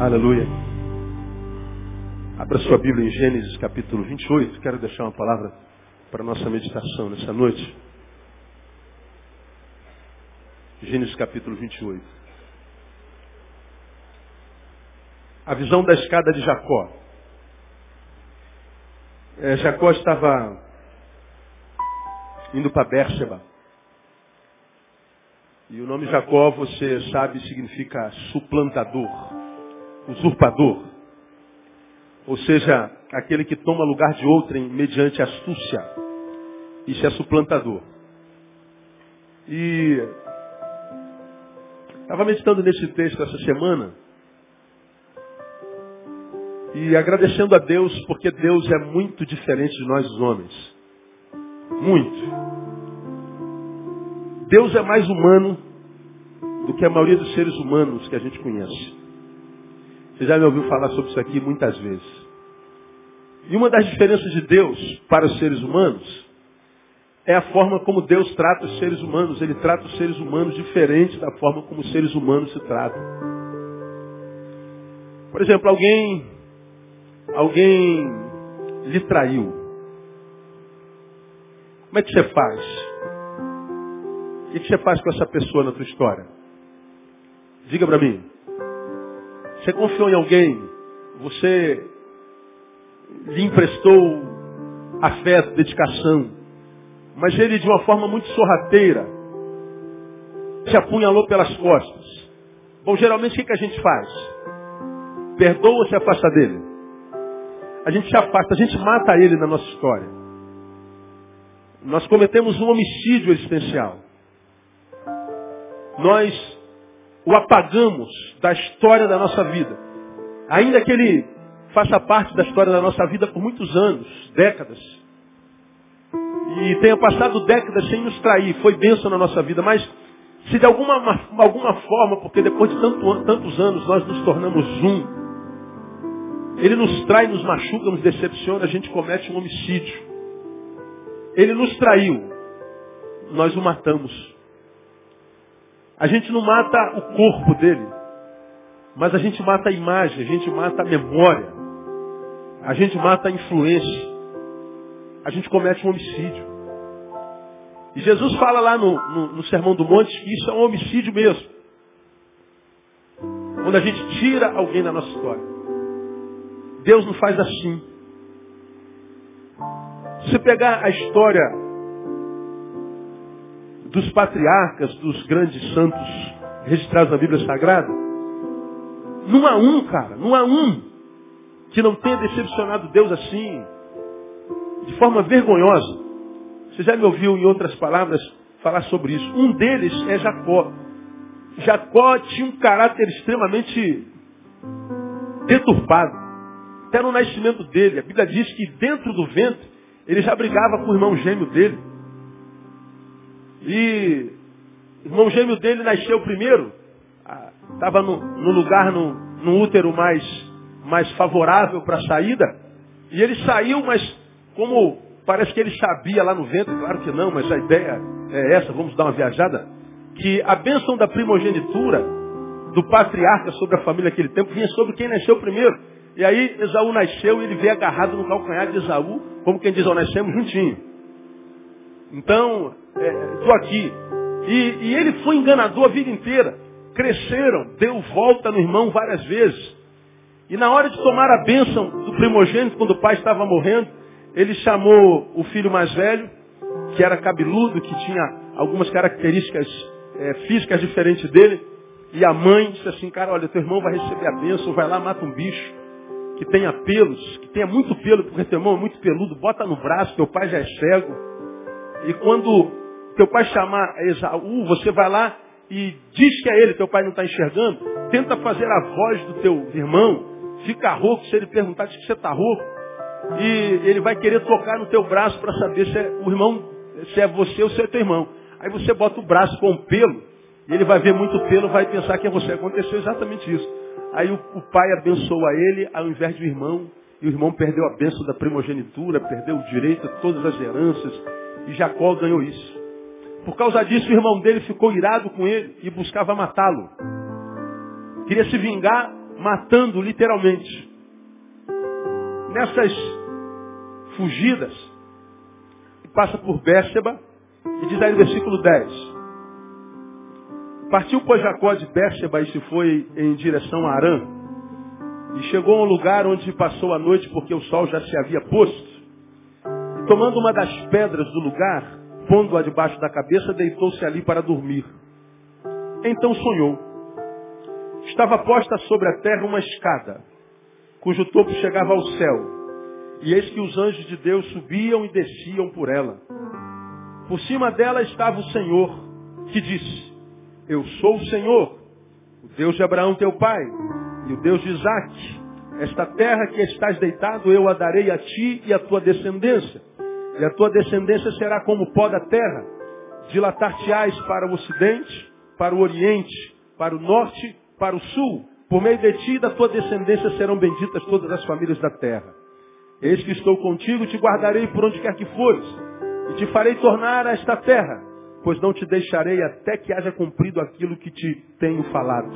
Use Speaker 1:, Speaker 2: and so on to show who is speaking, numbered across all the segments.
Speaker 1: Aleluia. Abra sua Bíblia em Gênesis capítulo 28. Quero deixar uma palavra para nossa meditação nessa noite. Gênesis capítulo 28. A visão da escada de Jacó. É, Jacó estava indo para Bérseba. E o nome Jacó, você sabe, significa suplantador usurpador. Ou seja, aquele que toma lugar de outrem mediante astúcia. Isso é suplantador. E estava meditando nesse texto essa semana e agradecendo a Deus porque Deus é muito diferente de nós os homens. Muito. Deus é mais humano do que a maioria dos seres humanos que a gente conhece. Você já me ouviu falar sobre isso aqui muitas vezes. E uma das diferenças de Deus para os seres humanos é a forma como Deus trata os seres humanos. Ele trata os seres humanos diferente da forma como os seres humanos se tratam. Por exemplo, alguém, alguém lhe traiu. Como é que você faz? O que você faz com essa pessoa na tua história? Diga para mim. Você confiou em alguém, você lhe emprestou afeto, dedicação, mas ele de uma forma muito sorrateira te apunhalou pelas costas. Bom, geralmente o que a gente faz? Perdoa ou se afasta dele? A gente se afasta, a gente mata ele na nossa história. Nós cometemos um homicídio existencial. Nós o apagamos da história da nossa vida. Ainda que ele faça parte da história da nossa vida por muitos anos, décadas. E tenha passado décadas sem nos trair, foi bênção na nossa vida, mas se de alguma, alguma forma, porque depois de tanto, tantos anos nós nos tornamos um, ele nos trai, nos machuca, nos decepciona, a gente comete um homicídio. Ele nos traiu, nós o matamos. A gente não mata o corpo dele, mas a gente mata a imagem, a gente mata a memória, a gente mata a influência, a gente comete um homicídio. E Jesus fala lá no, no, no Sermão do Monte que isso é um homicídio mesmo. Quando a gente tira alguém da nossa história. Deus não faz assim. Se pegar a história dos patriarcas, dos grandes santos registrados na Bíblia Sagrada, não há um, cara, não há um que não tenha decepcionado Deus assim, de forma vergonhosa. Você já me ouviu, em outras palavras, falar sobre isso. Um deles é Jacó. Jacó tinha um caráter extremamente deturpado. Até no nascimento dele. A Bíblia diz que dentro do ventre ele já brigava com o irmão gêmeo dele. E o irmão gêmeo dele nasceu primeiro, estava no, no, lugar, no, no útero mais, mais favorável para a saída, e ele saiu, mas como parece que ele sabia lá no ventre, claro que não, mas a ideia é essa, vamos dar uma viajada, que a bênção da primogenitura do patriarca sobre a família naquele tempo vinha sobre quem nasceu primeiro. E aí Esaú nasceu e ele veio agarrado no calcanhar de Esaú, como quem diz, ó, nascemos juntinho. Então, estou é, aqui. E, e ele foi enganador a vida inteira. Cresceram, deu volta no irmão várias vezes. E na hora de tomar a bênção do primogênito, quando o pai estava morrendo, ele chamou o filho mais velho, que era cabeludo, que tinha algumas características é, físicas diferentes dele, e a mãe disse assim, cara, olha, teu irmão vai receber a bênção, vai lá, mata um bicho, que tenha pelos, que tenha muito pelo, porque teu irmão é muito peludo, bota no braço, teu pai já é cego. E quando teu pai chamar Esaú, você vai lá e diz que é ele, teu pai não está enxergando, tenta fazer a voz do teu irmão, fica rouco, se ele perguntar, diz que você está rouco, e ele vai querer tocar no teu braço para saber se é o irmão, se é você ou se é teu irmão. Aí você bota o braço com o pelo, e ele vai ver muito pelo, vai pensar que é você. Aconteceu exatamente isso. Aí o, o pai abençoa ele ao invés do irmão, e o irmão perdeu a bênção da primogenitura, perdeu o direito a todas as heranças, e Jacó ganhou isso. Por causa disso, o irmão dele ficou irado com ele e buscava matá-lo. Queria se vingar matando literalmente. Nessas fugidas, passa por Bérseba e diz aí no versículo 10. Partiu, pois, Jacó de Bérseba e se foi em direção a Arã. E chegou a um lugar onde passou a noite porque o sol já se havia posto. E tomando uma das pedras do lugar, pondo-a debaixo da cabeça, deitou-se ali para dormir. Então sonhou. Estava posta sobre a terra uma escada, cujo topo chegava ao céu. E eis que os anjos de Deus subiam e desciam por ela. Por cima dela estava o Senhor, que disse, eu sou o Senhor, o Deus de Abraão teu pai, e o Deus de Isaac. Esta terra que estás deitado, eu a darei a ti e a tua descendência. E a tua descendência será como o pó da terra. Dilatar-te-ás para o ocidente, para o oriente, para o norte, para o sul. Por meio de ti e da tua descendência serão benditas todas as famílias da terra. Eis que estou contigo, te guardarei por onde quer que fores, e te farei tornar a esta terra, pois não te deixarei até que haja cumprido aquilo que te tenho falado.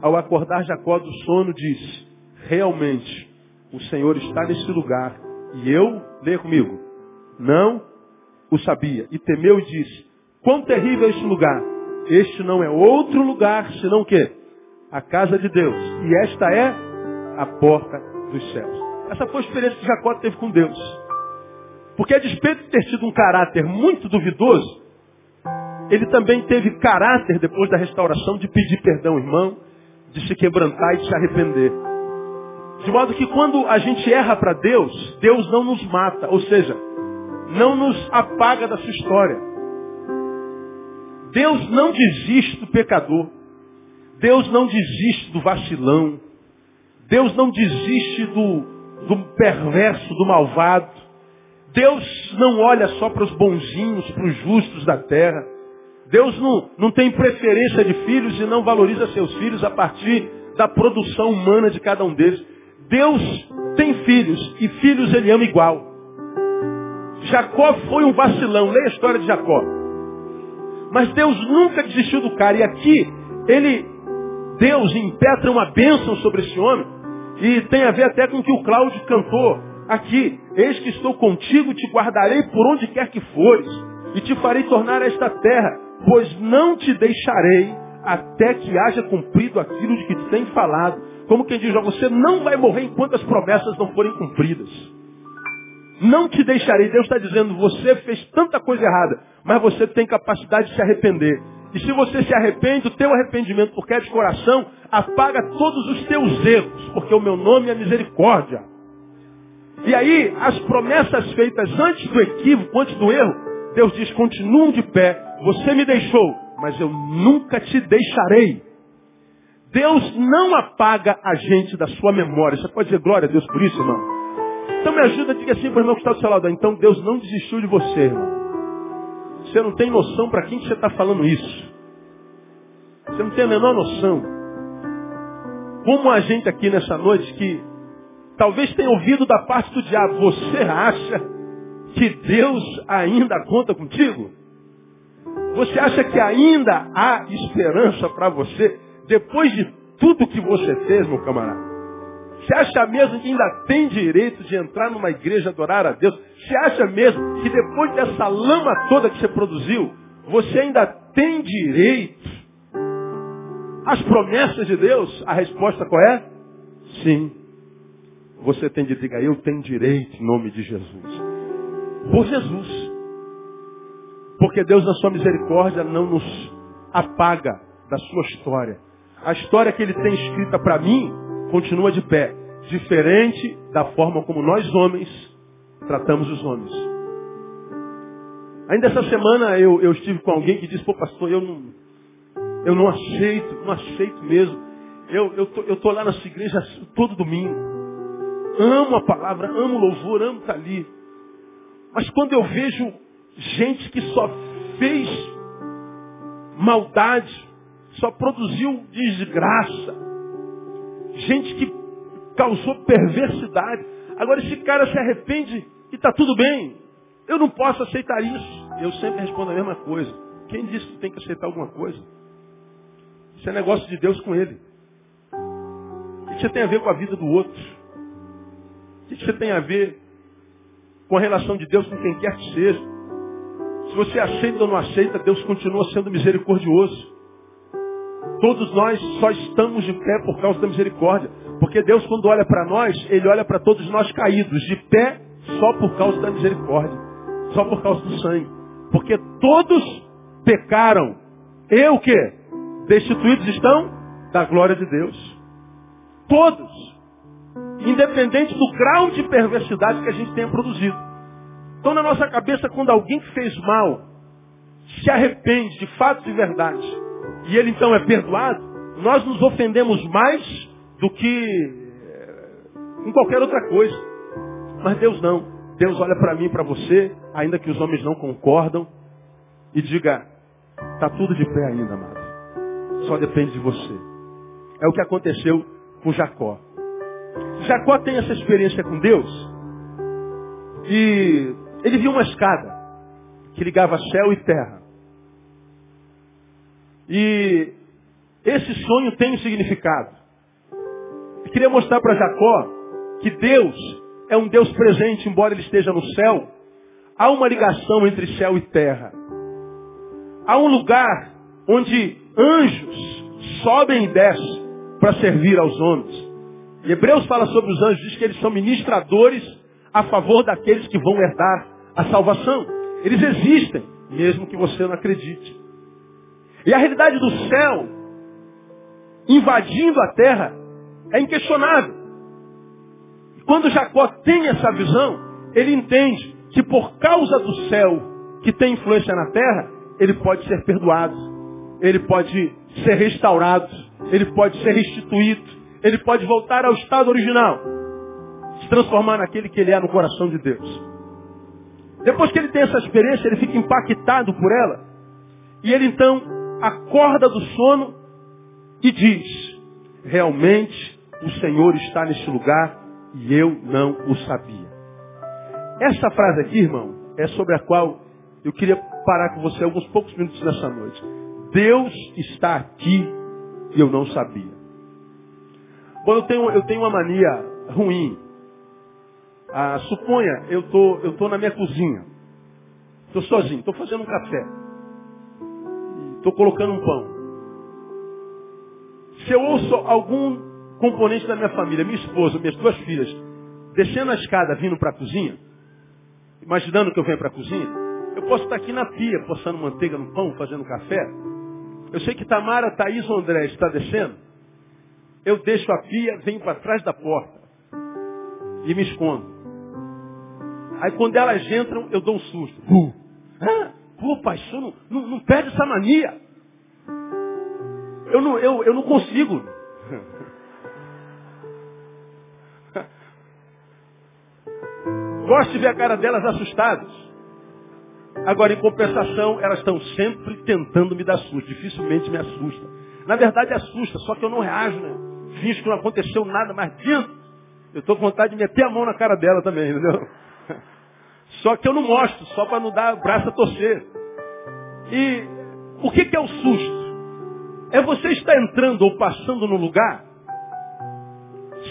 Speaker 1: Ao acordar Jacó do sono, disse, realmente, o Senhor está nesse lugar, e eu, leia comigo, não o sabia. E temeu e disse, quão terrível é este lugar. Este não é outro lugar, senão o quê? A casa de Deus. E esta é a porta dos céus. Essa foi a experiência que Jacó teve com Deus. Porque a despeito de ter tido um caráter muito duvidoso, ele também teve caráter, depois da restauração, de pedir perdão, irmão, de se quebrantar e de se arrepender. De modo que quando a gente erra para Deus, Deus não nos mata, ou seja, não nos apaga da sua história. Deus não desiste do pecador. Deus não desiste do vacilão. Deus não desiste do, do perverso, do malvado. Deus não olha só para os bonzinhos, para os justos da terra. Deus não, não tem preferência de filhos e não valoriza seus filhos a partir da produção humana de cada um deles. Deus tem filhos e filhos ele ama igual. Jacó foi um vacilão, leia a história de Jacó. Mas Deus nunca desistiu do cara. E aqui, ele, Deus impetra uma bênção sobre esse homem. E tem a ver até com o que o Cláudio cantou aqui. Eis que estou contigo, te guardarei por onde quer que fores. E te farei tornar esta terra pois não te deixarei até que haja cumprido aquilo de que te tem falado. Como quem diz, você não vai morrer enquanto as promessas não forem cumpridas. Não te deixarei. Deus está dizendo, você fez tanta coisa errada, mas você tem capacidade de se arrepender. E se você se arrepende, o teu arrependimento, porque é de coração, apaga todos os teus erros, porque o meu nome é misericórdia. E aí, as promessas feitas antes do equívoco, antes do erro, Deus diz, continuam de pé, você me deixou, mas eu nunca te deixarei. Deus não apaga a gente da sua memória. Você pode dizer glória a Deus por isso, irmão? Então me ajuda, diga assim para o irmão que está do seu lado. Então Deus não desistiu de você, irmão. Você não tem noção para quem que você está falando isso. Você não tem a menor noção. Como a gente aqui nessa noite que talvez tenha ouvido da parte do diabo, você acha que Deus ainda conta contigo? Você acha que ainda há esperança para você depois de tudo que você fez, meu camarada? Você acha mesmo que ainda tem direito de entrar numa igreja adorar a Deus? Você acha mesmo que depois dessa lama toda que você produziu, você ainda tem direito às promessas de Deus? A resposta qual é? Sim. Você tem de dizer, eu tenho direito em nome de Jesus. Por Jesus. Porque Deus, na sua misericórdia, não nos apaga da sua história. A história que Ele tem escrita para mim continua de pé. Diferente da forma como nós homens tratamos os homens. Ainda essa semana eu, eu estive com alguém que disse, pô pastor, eu não, eu não aceito, não aceito mesmo. Eu, eu, tô, eu tô lá na sua igreja todo domingo. Amo a palavra, amo o louvor, amo estar ali. Mas quando eu vejo gente que só fez maldade, só produziu desgraça, gente que causou perversidade. Agora esse cara se arrepende e está tudo bem. Eu não posso aceitar isso. Eu sempre respondo a mesma coisa. Quem disse que tem que aceitar alguma coisa? Isso é negócio de Deus com ele. O que você tem a ver com a vida do outro? O que você tem a ver com a relação de Deus com quem quer que seja? Se você aceita ou não aceita, Deus continua sendo misericordioso. Todos nós só estamos de pé por causa da misericórdia. Porque Deus, quando olha para nós, Ele olha para todos nós caídos, de pé só por causa da misericórdia. Só por causa do sangue. Porque todos pecaram. E o que? Destituídos estão da glória de Deus. Todos. Independente do grau de perversidade que a gente tenha produzido. Então na nossa cabeça, quando alguém que fez mal se arrepende de fato de verdade, e ele então é perdoado, nós nos ofendemos mais do que eh, em qualquer outra coisa. Mas Deus não. Deus olha para mim e para você, ainda que os homens não concordam, e diga, está tudo de pé ainda, amado. Só depende de você. É o que aconteceu com Jacó. Jacó tem essa experiência com Deus e ele viu uma escada que ligava céu e terra. E esse sonho tem um significado. Eu queria mostrar para Jacó que Deus é um Deus presente, embora ele esteja no céu. Há uma ligação entre céu e terra. Há um lugar onde anjos sobem e descem para servir aos homens. E Hebreus fala sobre os anjos, diz que eles são ministradores a favor daqueles que vão herdar a salvação. Eles existem, mesmo que você não acredite. E a realidade do céu invadindo a terra é inquestionável. Quando Jacó tem essa visão, ele entende que por causa do céu que tem influência na terra, ele pode ser perdoado, ele pode ser restaurado, ele pode ser restituído, ele pode voltar ao estado original, se transformar naquele que ele é no coração de Deus. Depois que ele tem essa experiência, ele fica impactado por ela, e ele então acorda do sono e diz: realmente o Senhor está neste lugar e eu não o sabia. Essa frase aqui, irmão, é sobre a qual eu queria parar com você alguns poucos minutos nessa noite. Deus está aqui e eu não sabia. Bom, eu tenho, eu tenho uma mania ruim. Ah, suponha, eu tô, eu tô na minha cozinha. Estou sozinho, estou fazendo um café. Estou colocando um pão. Se eu ouço algum componente da minha família, minha esposa, minhas duas filhas, descendo a escada, vindo para a cozinha, imaginando que eu venho para a cozinha, eu posso estar aqui na pia, postando manteiga no pão, fazendo café. Eu sei que Tamara, Thaís ou André está descendo. Eu deixo a pia, venho para trás da porta e me escondo. Aí quando elas entram, eu dou um susto. Uh. Ah, pô, pai, não, não, não perde essa mania. Eu não, eu, eu não consigo. Gosto de ver a cara delas assustadas. Agora, em compensação, elas estão sempre tentando me dar susto. Dificilmente me assusta. Na verdade, assusta, só que eu não reajo, né? Finge que não aconteceu nada, mas dentro, eu estou com vontade de meter a mão na cara dela também, entendeu? Só que eu não mostro, só para não dar braço a torcer. E o que, que é o susto? É você estar entrando ou passando no lugar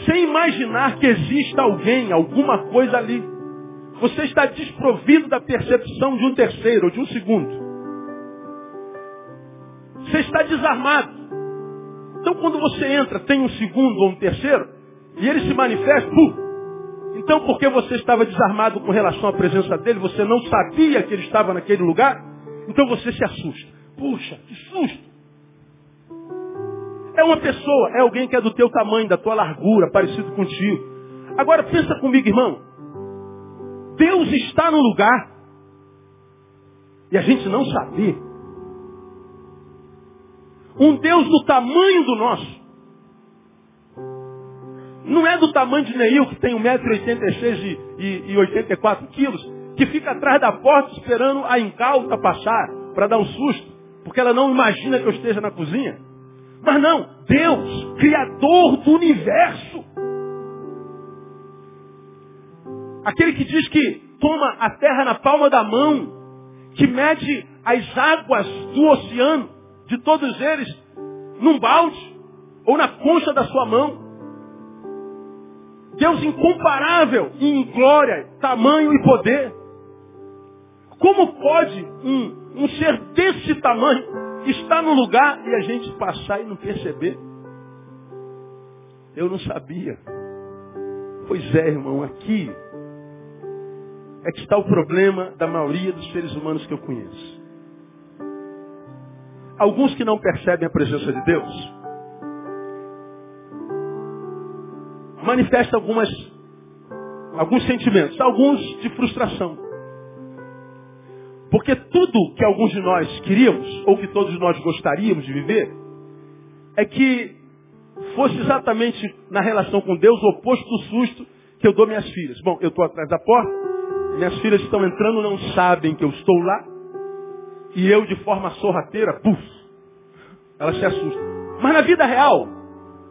Speaker 1: sem imaginar que exista alguém, alguma coisa ali. Você está desprovido da percepção de um terceiro ou de um segundo. Você está desarmado. Então quando você entra, tem um segundo ou um terceiro, e ele se manifesta, pum. Então porque você estava desarmado com relação à presença dele, você não sabia que ele estava naquele lugar, então você se assusta. Puxa, que susto. É uma pessoa, é alguém que é do teu tamanho, da tua largura, parecido contigo. Agora pensa comigo, irmão. Deus está no lugar. E a gente não sabia. Um Deus do tamanho do nosso. Não é do tamanho de Neil, que tem 1,86m e, e 84 quilos, que fica atrás da porta esperando a incauta passar para dar um susto, porque ela não imagina que eu esteja na cozinha. Mas não, Deus, Criador do universo. Aquele que diz que toma a terra na palma da mão, que mede as águas do oceano, de todos eles, num balde ou na concha da sua mão. Deus incomparável em glória, tamanho e poder. Como pode um, um ser desse tamanho estar no lugar e a gente passar e não perceber? Eu não sabia. Pois é, irmão, aqui é que está o problema da maioria dos seres humanos que eu conheço. Alguns que não percebem a presença de Deus manifestam algumas, alguns sentimentos, alguns de frustração. Porque tudo que alguns de nós queríamos, ou que todos nós gostaríamos de viver, é que fosse exatamente na relação com Deus o oposto do susto que eu dou minhas filhas. Bom, eu estou atrás da porta, minhas filhas estão entrando, não sabem que eu estou lá, e eu de forma sorrateira, puf, elas se assustam. Mas na vida real,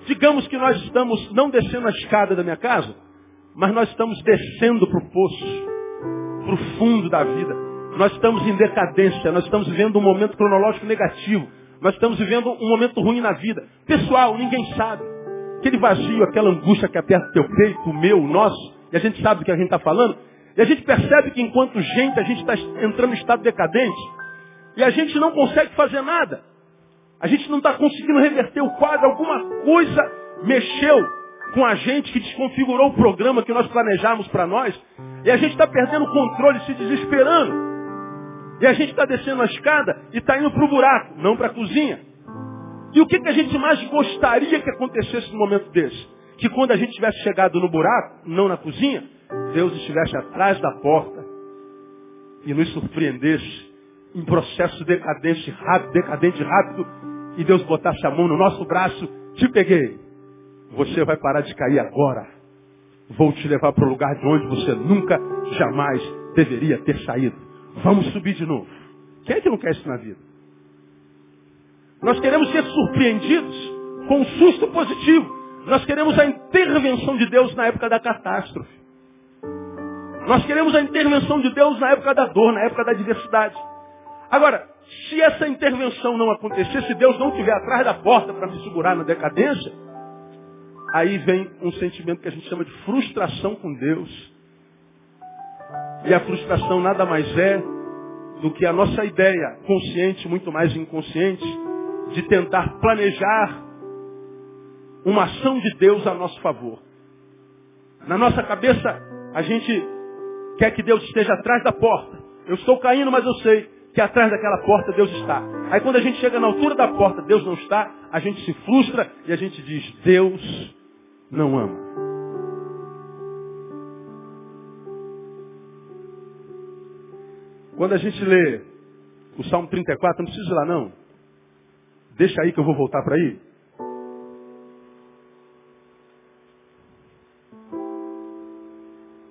Speaker 1: digamos que nós estamos não descendo a escada da minha casa, mas nós estamos descendo para o poço, para o fundo da vida. Nós estamos em decadência, nós estamos vivendo um momento cronológico negativo. Nós estamos vivendo um momento ruim na vida. Pessoal, ninguém sabe. Aquele vazio, aquela angústia que aperta o teu peito, o meu, o nosso, e a gente sabe do que a gente está falando. E a gente percebe que enquanto gente a gente está entrando em estado decadente. E a gente não consegue fazer nada. A gente não está conseguindo reverter o quadro. Alguma coisa mexeu com a gente que desconfigurou o programa que nós planejamos para nós. E a gente está perdendo o controle, se desesperando. E a gente está descendo a escada e está indo para o buraco, não para a cozinha. E o que, que a gente mais gostaria que acontecesse no momento desse? Que quando a gente tivesse chegado no buraco, não na cozinha, Deus estivesse atrás da porta e nos surpreendesse em processo decadente rápido, decadente rápido, e Deus botasse a mão no nosso braço, te peguei. Você vai parar de cair agora. Vou te levar para o lugar de onde você nunca, jamais deveria ter saído. Vamos subir de novo. Quem é que não quer isso na vida? Nós queremos ser surpreendidos com um susto positivo. Nós queremos a intervenção de Deus na época da catástrofe. Nós queremos a intervenção de Deus na época da dor, na época da adversidade. Agora, se essa intervenção não acontecer, se Deus não estiver atrás da porta para me segurar na decadência, aí vem um sentimento que a gente chama de frustração com Deus. E a frustração nada mais é do que a nossa ideia, consciente, muito mais inconsciente, de tentar planejar uma ação de Deus a nosso favor. Na nossa cabeça, a gente quer que Deus esteja atrás da porta. Eu estou caindo, mas eu sei que atrás daquela porta Deus está. Aí quando a gente chega na altura da porta, Deus não está, a gente se frustra e a gente diz, Deus não ama. Quando a gente lê o Salmo 34, não precisa ir lá não. Deixa aí que eu vou voltar para aí.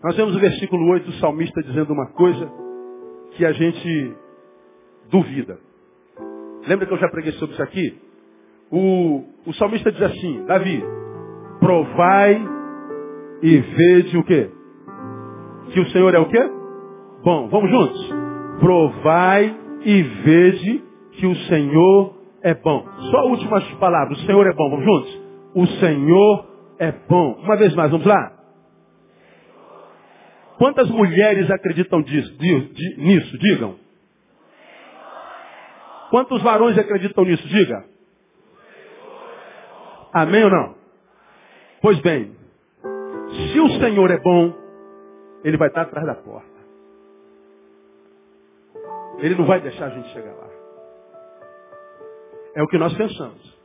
Speaker 1: Nós vemos o versículo 8 do salmista dizendo uma coisa que a gente duvida. Lembra que eu já preguei sobre isso aqui? O, o salmista diz assim, Davi, provai e vede o quê? Que o Senhor é o quê? Bom, vamos juntos? Provai e vede que o Senhor é bom. Só últimas palavras. O Senhor é bom. Vamos juntos? O Senhor é bom. Uma vez mais, vamos lá? Quantas mulheres acreditam disso, nisso? Digam. Quantos varões acreditam nisso? Diga. Amém ou não? Pois bem, se o Senhor é bom, Ele vai estar atrás da porta. Ele não vai deixar a gente chegar lá. É o que nós pensamos.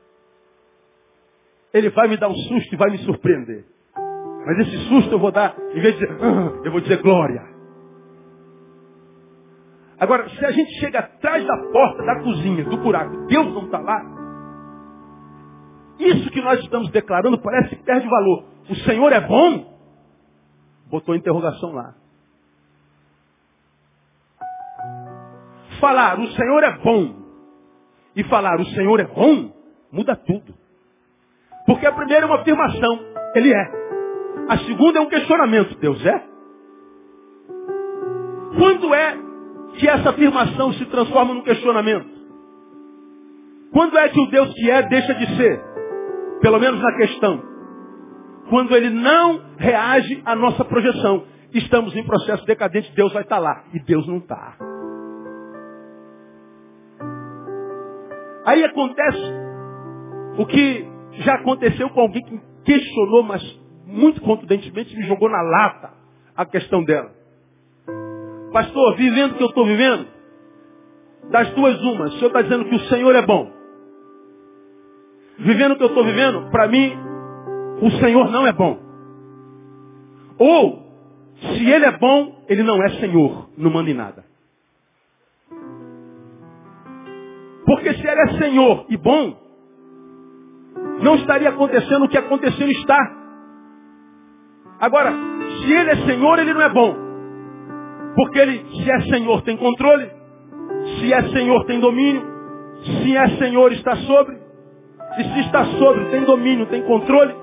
Speaker 1: Ele vai me dar um susto e vai me surpreender. Mas esse susto eu vou dar, em vez de dizer, ah", eu vou dizer glória. Agora, se a gente chega atrás da porta da cozinha, do buraco, Deus não está lá, isso que nós estamos declarando parece que perde valor. O Senhor é bom? Botou interrogação lá. falar o Senhor é bom e falar o Senhor é bom, muda tudo. Porque a primeira é uma afirmação, Ele é. A segunda é um questionamento, Deus é? Quando é que essa afirmação se transforma num questionamento? Quando é que o Deus que é deixa de ser? Pelo menos na questão. quando ele não reage à nossa projeção. Estamos em processo decadente, Deus vai estar lá. E Deus não está. Aí acontece o que já aconteceu com alguém que questionou, mas muito contundentemente me jogou na lata a questão dela. Pastor, vivendo o que eu estou vivendo, das duas umas, o senhor está dizendo que o Senhor é bom. Vivendo o que eu estou vivendo, para mim, o Senhor não é bom. Ou, se Ele é bom, Ele não é Senhor, não manda em nada. Porque se Ele é Senhor e bom, não estaria acontecendo o que aconteceu está. Agora, se Ele é Senhor, Ele não é bom. Porque Ele, se é Senhor, tem controle. Se é Senhor, tem domínio. Se é Senhor, está sobre. E se está sobre, tem domínio, tem controle.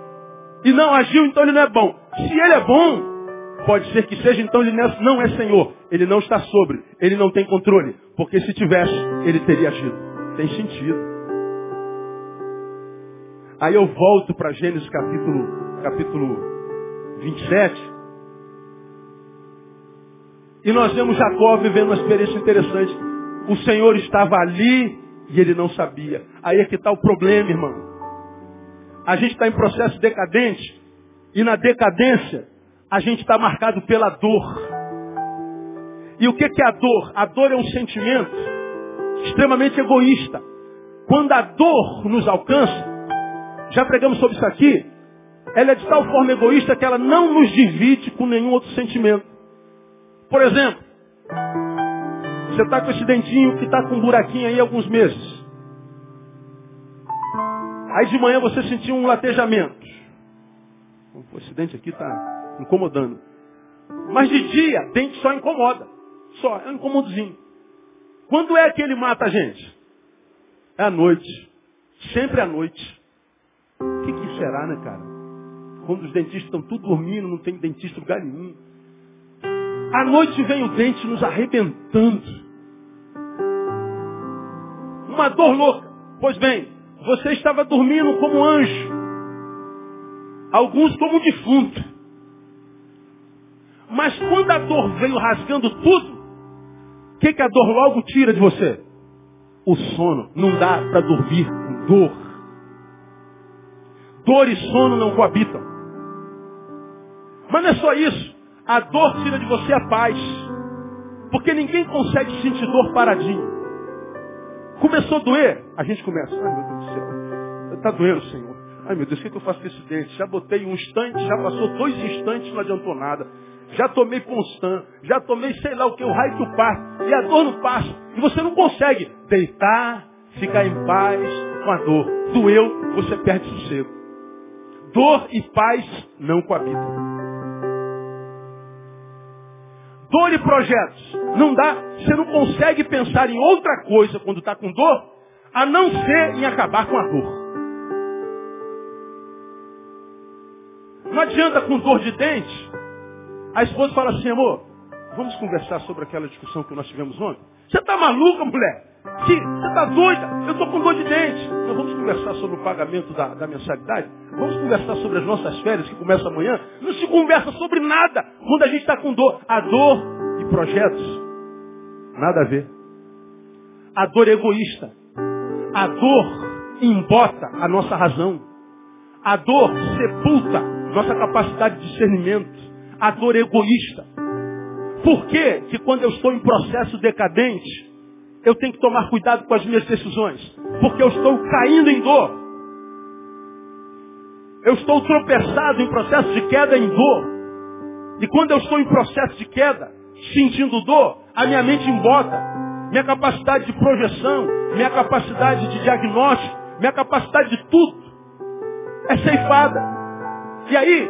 Speaker 1: E não agiu, então ele não é bom. Se ele é bom, pode ser que seja, então ele não é Senhor. Ele não está sobre. Ele não tem controle. Porque se tivesse, ele teria agido. Tem sentido. Aí eu volto para Gênesis capítulo, capítulo 27. E nós vemos Jacó vivendo uma experiência interessante. O Senhor estava ali e ele não sabia. Aí é que está o problema, irmão. A gente está em processo decadente e na decadência a gente está marcado pela dor. E o que, é a dor? A dor é um sentimento extremamente egoísta. Quando a dor nos alcança, já pregamos sobre isso aqui, ela é de tal forma egoísta que ela não nos divide com nenhum outro sentimento. Por exemplo, você está com esse dentinho que está com um buraquinho aí há alguns meses. Aí de manhã você sentiu um latejamento. Esse dente aqui está incomodando. Mas de dia, dente só incomoda. Só, é um incomodozinho. Quando é que ele mata a gente? É à noite. Sempre à noite. O que, que será, né, cara? Quando os dentistas estão tudo dormindo, não tem dentista lugar nenhum. À noite vem o dente nos arrebentando. Uma dor louca. Pois bem, você estava dormindo como anjo. Alguns como defunto. Mas quando a dor veio rasgando tudo, o que, que a dor logo tira de você? O sono. Não dá para dormir com dor. Dor e sono não coabitam. Mas não é só isso. A dor tira de você a paz. Porque ninguém consegue sentir dor paradinho. Começou a doer, a gente começa. Ai meu Deus do céu, está doendo, Senhor. Ai meu Deus, o que, que eu faço com esse dente? Já botei um instante, já passou dois instantes, não adiantou nada. Já tomei Constan, já tomei sei lá o que, o raio que o passa. E a dor não passa. E você não consegue deitar, ficar em paz com a dor. Doeu, você perde sossego. Dor e paz não coabitam. Dor e projetos. Não dá, você não consegue pensar em outra coisa quando está com dor, a não ser em acabar com a dor. Não adianta com dor de dente, a esposa fala assim, amor, vamos conversar sobre aquela discussão que nós tivemos ontem? Você está maluca, mulher? Você está doida? Eu estou com dor de dente. Nós vamos conversar sobre o pagamento da, da, mensalidade? Vamos conversar sobre as nossas férias que começam amanhã? Não se conversa sobre nada quando a gente está com dor. A dor e projetos, nada a ver. A dor é egoísta. A dor embota a nossa razão. A dor sepulta nossa capacidade de discernimento. A dor é egoísta. Por que que quando eu estou em processo decadente, eu tenho que tomar cuidado com as minhas decisões. Porque eu estou caindo em dor. Eu estou tropeçado em processo de queda em dor. E quando eu estou em processo de queda, sentindo dor, a minha mente embota. Minha capacidade de projeção, minha capacidade de diagnóstico, minha capacidade de tudo é ceifada. E aí,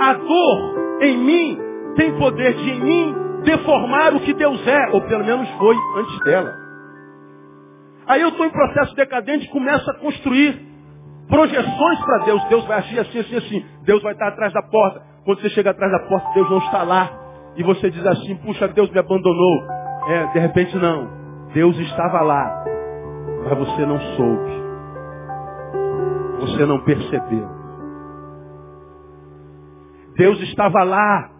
Speaker 1: a dor em mim tem poder de em mim deformar o que Deus é, ou pelo menos foi antes dela. Aí eu estou em processo decadente e começo a construir projeções para Deus. Deus vai agir assim, assim, assim. Deus vai estar atrás da porta. Quando você chega atrás da porta, Deus não está lá. E você diz assim, puxa, Deus me abandonou. É, de repente não. Deus estava lá. Mas você não soube. Você não percebeu. Deus estava lá.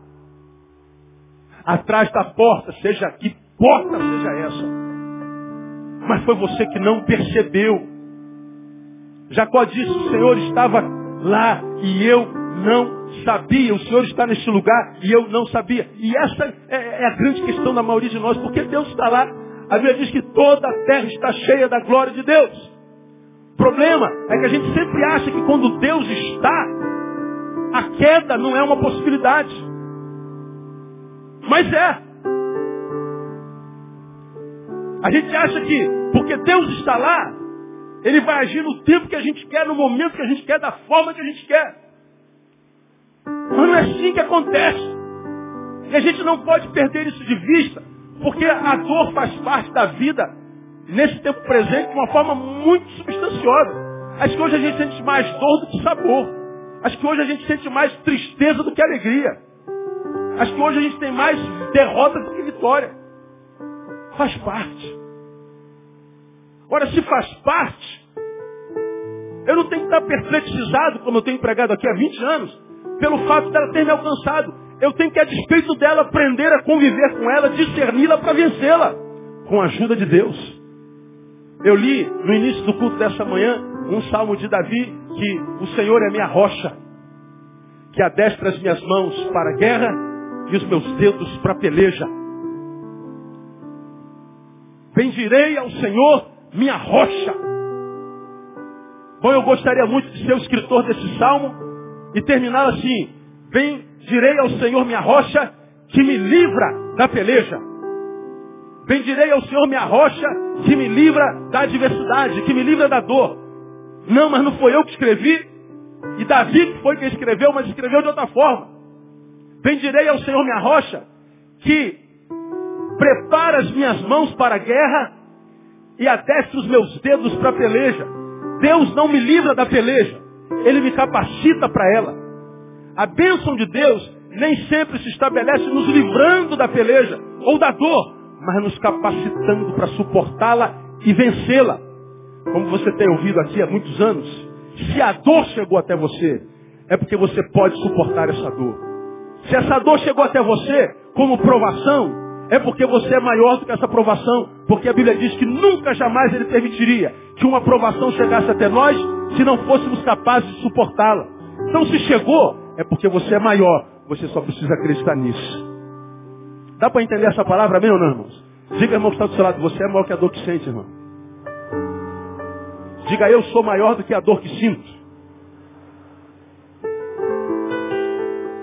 Speaker 1: Atrás da porta, seja que porta seja essa. Mas foi você que não percebeu. Jacó disse, o Senhor estava lá e eu não sabia. O Senhor está neste lugar e eu não sabia. E essa é, é a grande questão da maioria de nós, porque Deus está lá. A Bíblia diz que toda a terra está cheia da glória de Deus. O problema é que a gente sempre acha que quando Deus está, a queda não é uma possibilidade. Mas é. A gente acha que porque Deus está lá, Ele vai agir no tempo que a gente quer, no momento que a gente quer, da forma que a gente quer. Mas não é assim que acontece. E a gente não pode perder isso de vista, porque a dor faz parte da vida, nesse tempo presente, de uma forma muito substanciosa. Acho que hoje a gente sente mais dor do que sabor. Acho que hoje a gente sente mais tristeza do que alegria. Acho que hoje a gente tem mais derrota do que vitória. Faz parte. Ora, se faz parte, eu não tenho que estar perplexizado, como eu tenho empregado aqui há 20 anos, pelo fato dela ter me alcançado. Eu tenho que, a despeito dela, aprender a conviver com ela, discerni-la para vencê-la, com a ajuda de Deus. Eu li no início do culto dessa manhã um salmo de Davi que o Senhor é minha rocha, que adestra as minhas mãos para a guerra e os meus dedos para a peleja. Bendirei ao Senhor minha rocha. Bom, eu gostaria muito de ser o escritor desse salmo e terminar assim: Bem, direi ao Senhor minha rocha, que me livra da peleja. Bendirei ao Senhor minha rocha, que me livra da adversidade, que me livra da dor. Não, mas não foi eu que escrevi. E Davi foi quem escreveu, mas escreveu de outra forma. Bendirei ao Senhor minha rocha, que prepara as minhas mãos para a guerra e adestra os meus dedos para a peleja. Deus não me livra da peleja. Ele me capacita para ela. A bênção de Deus nem sempre se estabelece nos livrando da peleja ou da dor, mas nos capacitando para suportá-la e vencê-la. Como você tem ouvido aqui há muitos anos, se a dor chegou até você, é porque você pode suportar essa dor. Se essa dor chegou até você como provação, é porque você é maior do que essa provação. Porque a Bíblia diz que nunca jamais ele permitiria que uma provação chegasse até nós se não fôssemos capazes de suportá-la. Então se chegou, é porque você é maior. Você só precisa acreditar nisso. Dá para entender essa palavra, amém ou não, irmãos? Diga, irmão, que está do seu lado, você é maior que a dor que sente, irmão. Diga, eu sou maior do que a dor que sinto.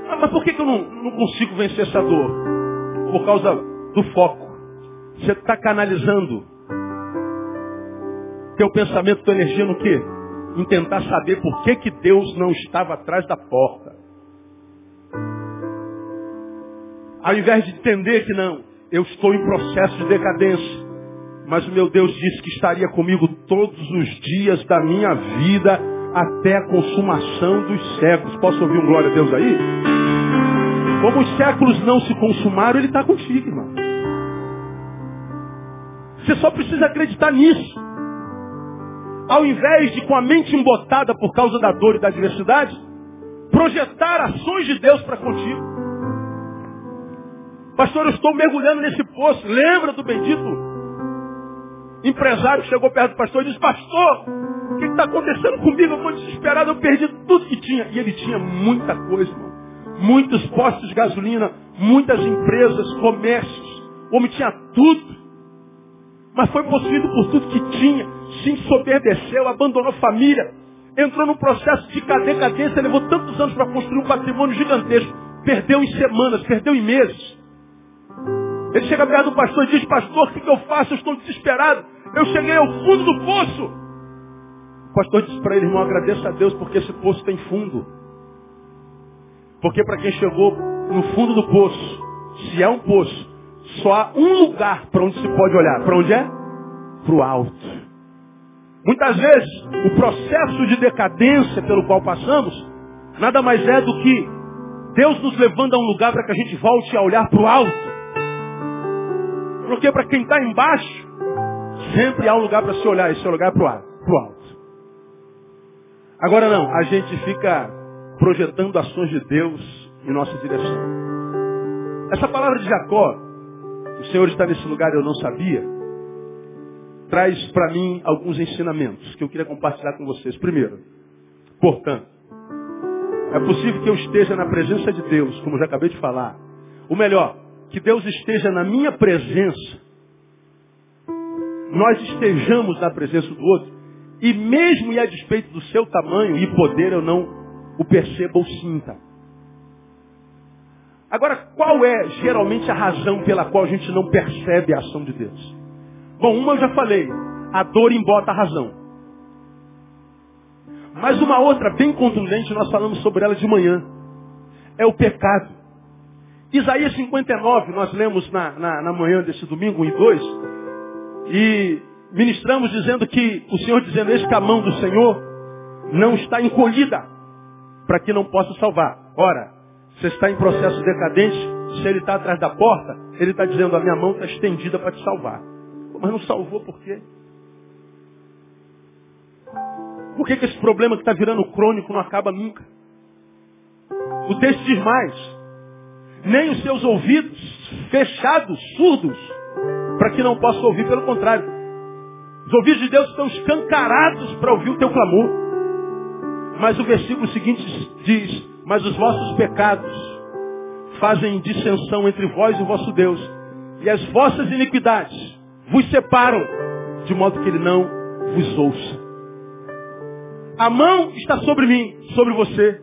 Speaker 1: Ah, mas por que, que eu não, não consigo vencer essa dor? Por causa do foco. Você está canalizando teu pensamento, tua energia no quê? Em tentar saber por que, que Deus não estava atrás da porta. Ao invés de entender que não, eu estou em processo de decadência. Mas o meu Deus disse que estaria comigo todos os dias da minha vida até a consumação dos séculos. Posso ouvir um glória a Deus aí? Como os séculos não se consumaram, Ele está contigo, irmão. Você só precisa acreditar nisso. Ao invés de, com a mente embotada por causa da dor e da adversidade, projetar ações de Deus para contigo. Pastor, eu estou mergulhando nesse poço. Lembra do bendito empresário que chegou perto do pastor e disse, pastor, o que está acontecendo comigo? Eu estou desesperado, eu perdi tudo que tinha. E ele tinha muita coisa, irmão. Muitos postos de gasolina, muitas empresas, comércios. O homem tinha tudo. Mas foi possuído por tudo que tinha. Se ensoberbeceu, abandonou a família. Entrou num processo de decadência, levou tantos anos para construir um patrimônio gigantesco. Perdeu em semanas, perdeu em meses. Ele chega perto do pastor e diz, pastor, o que, que eu faço? Eu estou desesperado. Eu cheguei ao fundo do poço. O pastor disse para ele, irmão, agradeça a Deus porque esse poço tem fundo. Porque para quem chegou no fundo do poço, se é um poço, só há um lugar para onde se pode olhar. Para onde é? Para o alto. Muitas vezes, o processo de decadência pelo qual passamos, nada mais é do que Deus nos levando a um lugar para que a gente volte a olhar para o alto. Porque para quem está embaixo, sempre há um lugar para se olhar, esse é lugar para o alto. Agora não, a gente fica projetando ações de Deus em nossa direção. Essa palavra de Jacó, o Senhor está nesse lugar eu não sabia, traz para mim alguns ensinamentos que eu queria compartilhar com vocês. Primeiro, portanto, é possível que eu esteja na presença de Deus, como já acabei de falar. O melhor, que Deus esteja na minha presença, nós estejamos na presença do outro, e mesmo e a despeito do seu tamanho e poder, eu não o perceba ou sinta. Agora, qual é geralmente a razão pela qual a gente não percebe a ação de Deus? Bom, uma eu já falei, a dor embota a razão. Mas uma outra bem contundente, nós falamos sobre ela de manhã, é o pecado. Isaías 59, nós lemos na, na, na manhã desse domingo, 1 e 2, e ministramos dizendo que o Senhor dizendo, eis que a mão do Senhor não está encolhida para que não possa salvar. Ora, você está em processo decadente, se ele está atrás da porta, ele está dizendo, a minha mão está estendida para te salvar. Mas não salvou por quê? Por que, que esse problema que está virando crônico não acaba nunca? O texto diz mais. Nem os seus ouvidos fechados, surdos, para que não possa ouvir, pelo contrário. Os ouvidos de Deus estão escancarados para ouvir o teu clamor. Mas o versículo seguinte diz, mas os vossos pecados fazem dissensão entre vós e o vosso Deus, e as vossas iniquidades vos separam, de modo que ele não vos ouça. A mão está sobre mim, sobre você.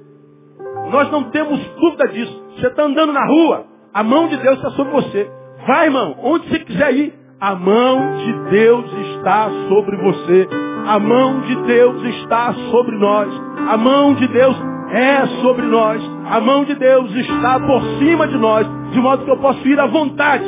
Speaker 1: Nós não temos dúvida disso. Você está andando na rua, a mão de Deus está sobre você. Vai, irmão, onde você quiser ir, a mão de Deus está sobre você. A mão de Deus está sobre nós. A mão de Deus é sobre nós. A mão de Deus está por cima de nós, de modo que eu posso ir à vontade.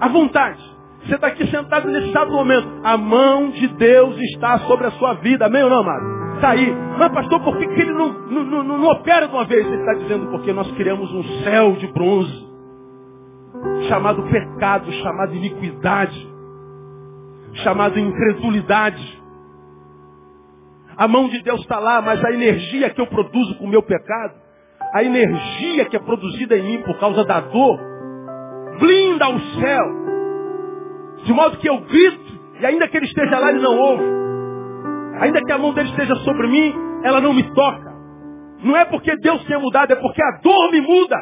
Speaker 1: À vontade. Você está aqui sentado nesse exato momento. A mão de Deus está sobre a sua vida. Amém ou não, amado? Está aí. Mas, pastor, por que, que ele não, não, não, não opera de uma vez? Ele está dizendo porque nós criamos um céu de bronze. Chamado pecado, chamado iniquidade. Chamado incredulidade. A mão de Deus está lá, mas a energia que eu produzo com o meu pecado, a energia que é produzida em mim por causa da dor, blinda o céu de modo que eu grito, e ainda que ele esteja lá, ele não ouve. Ainda que a mão dele esteja sobre mim, ela não me toca. Não é porque Deus tenha mudado, é porque a dor me muda.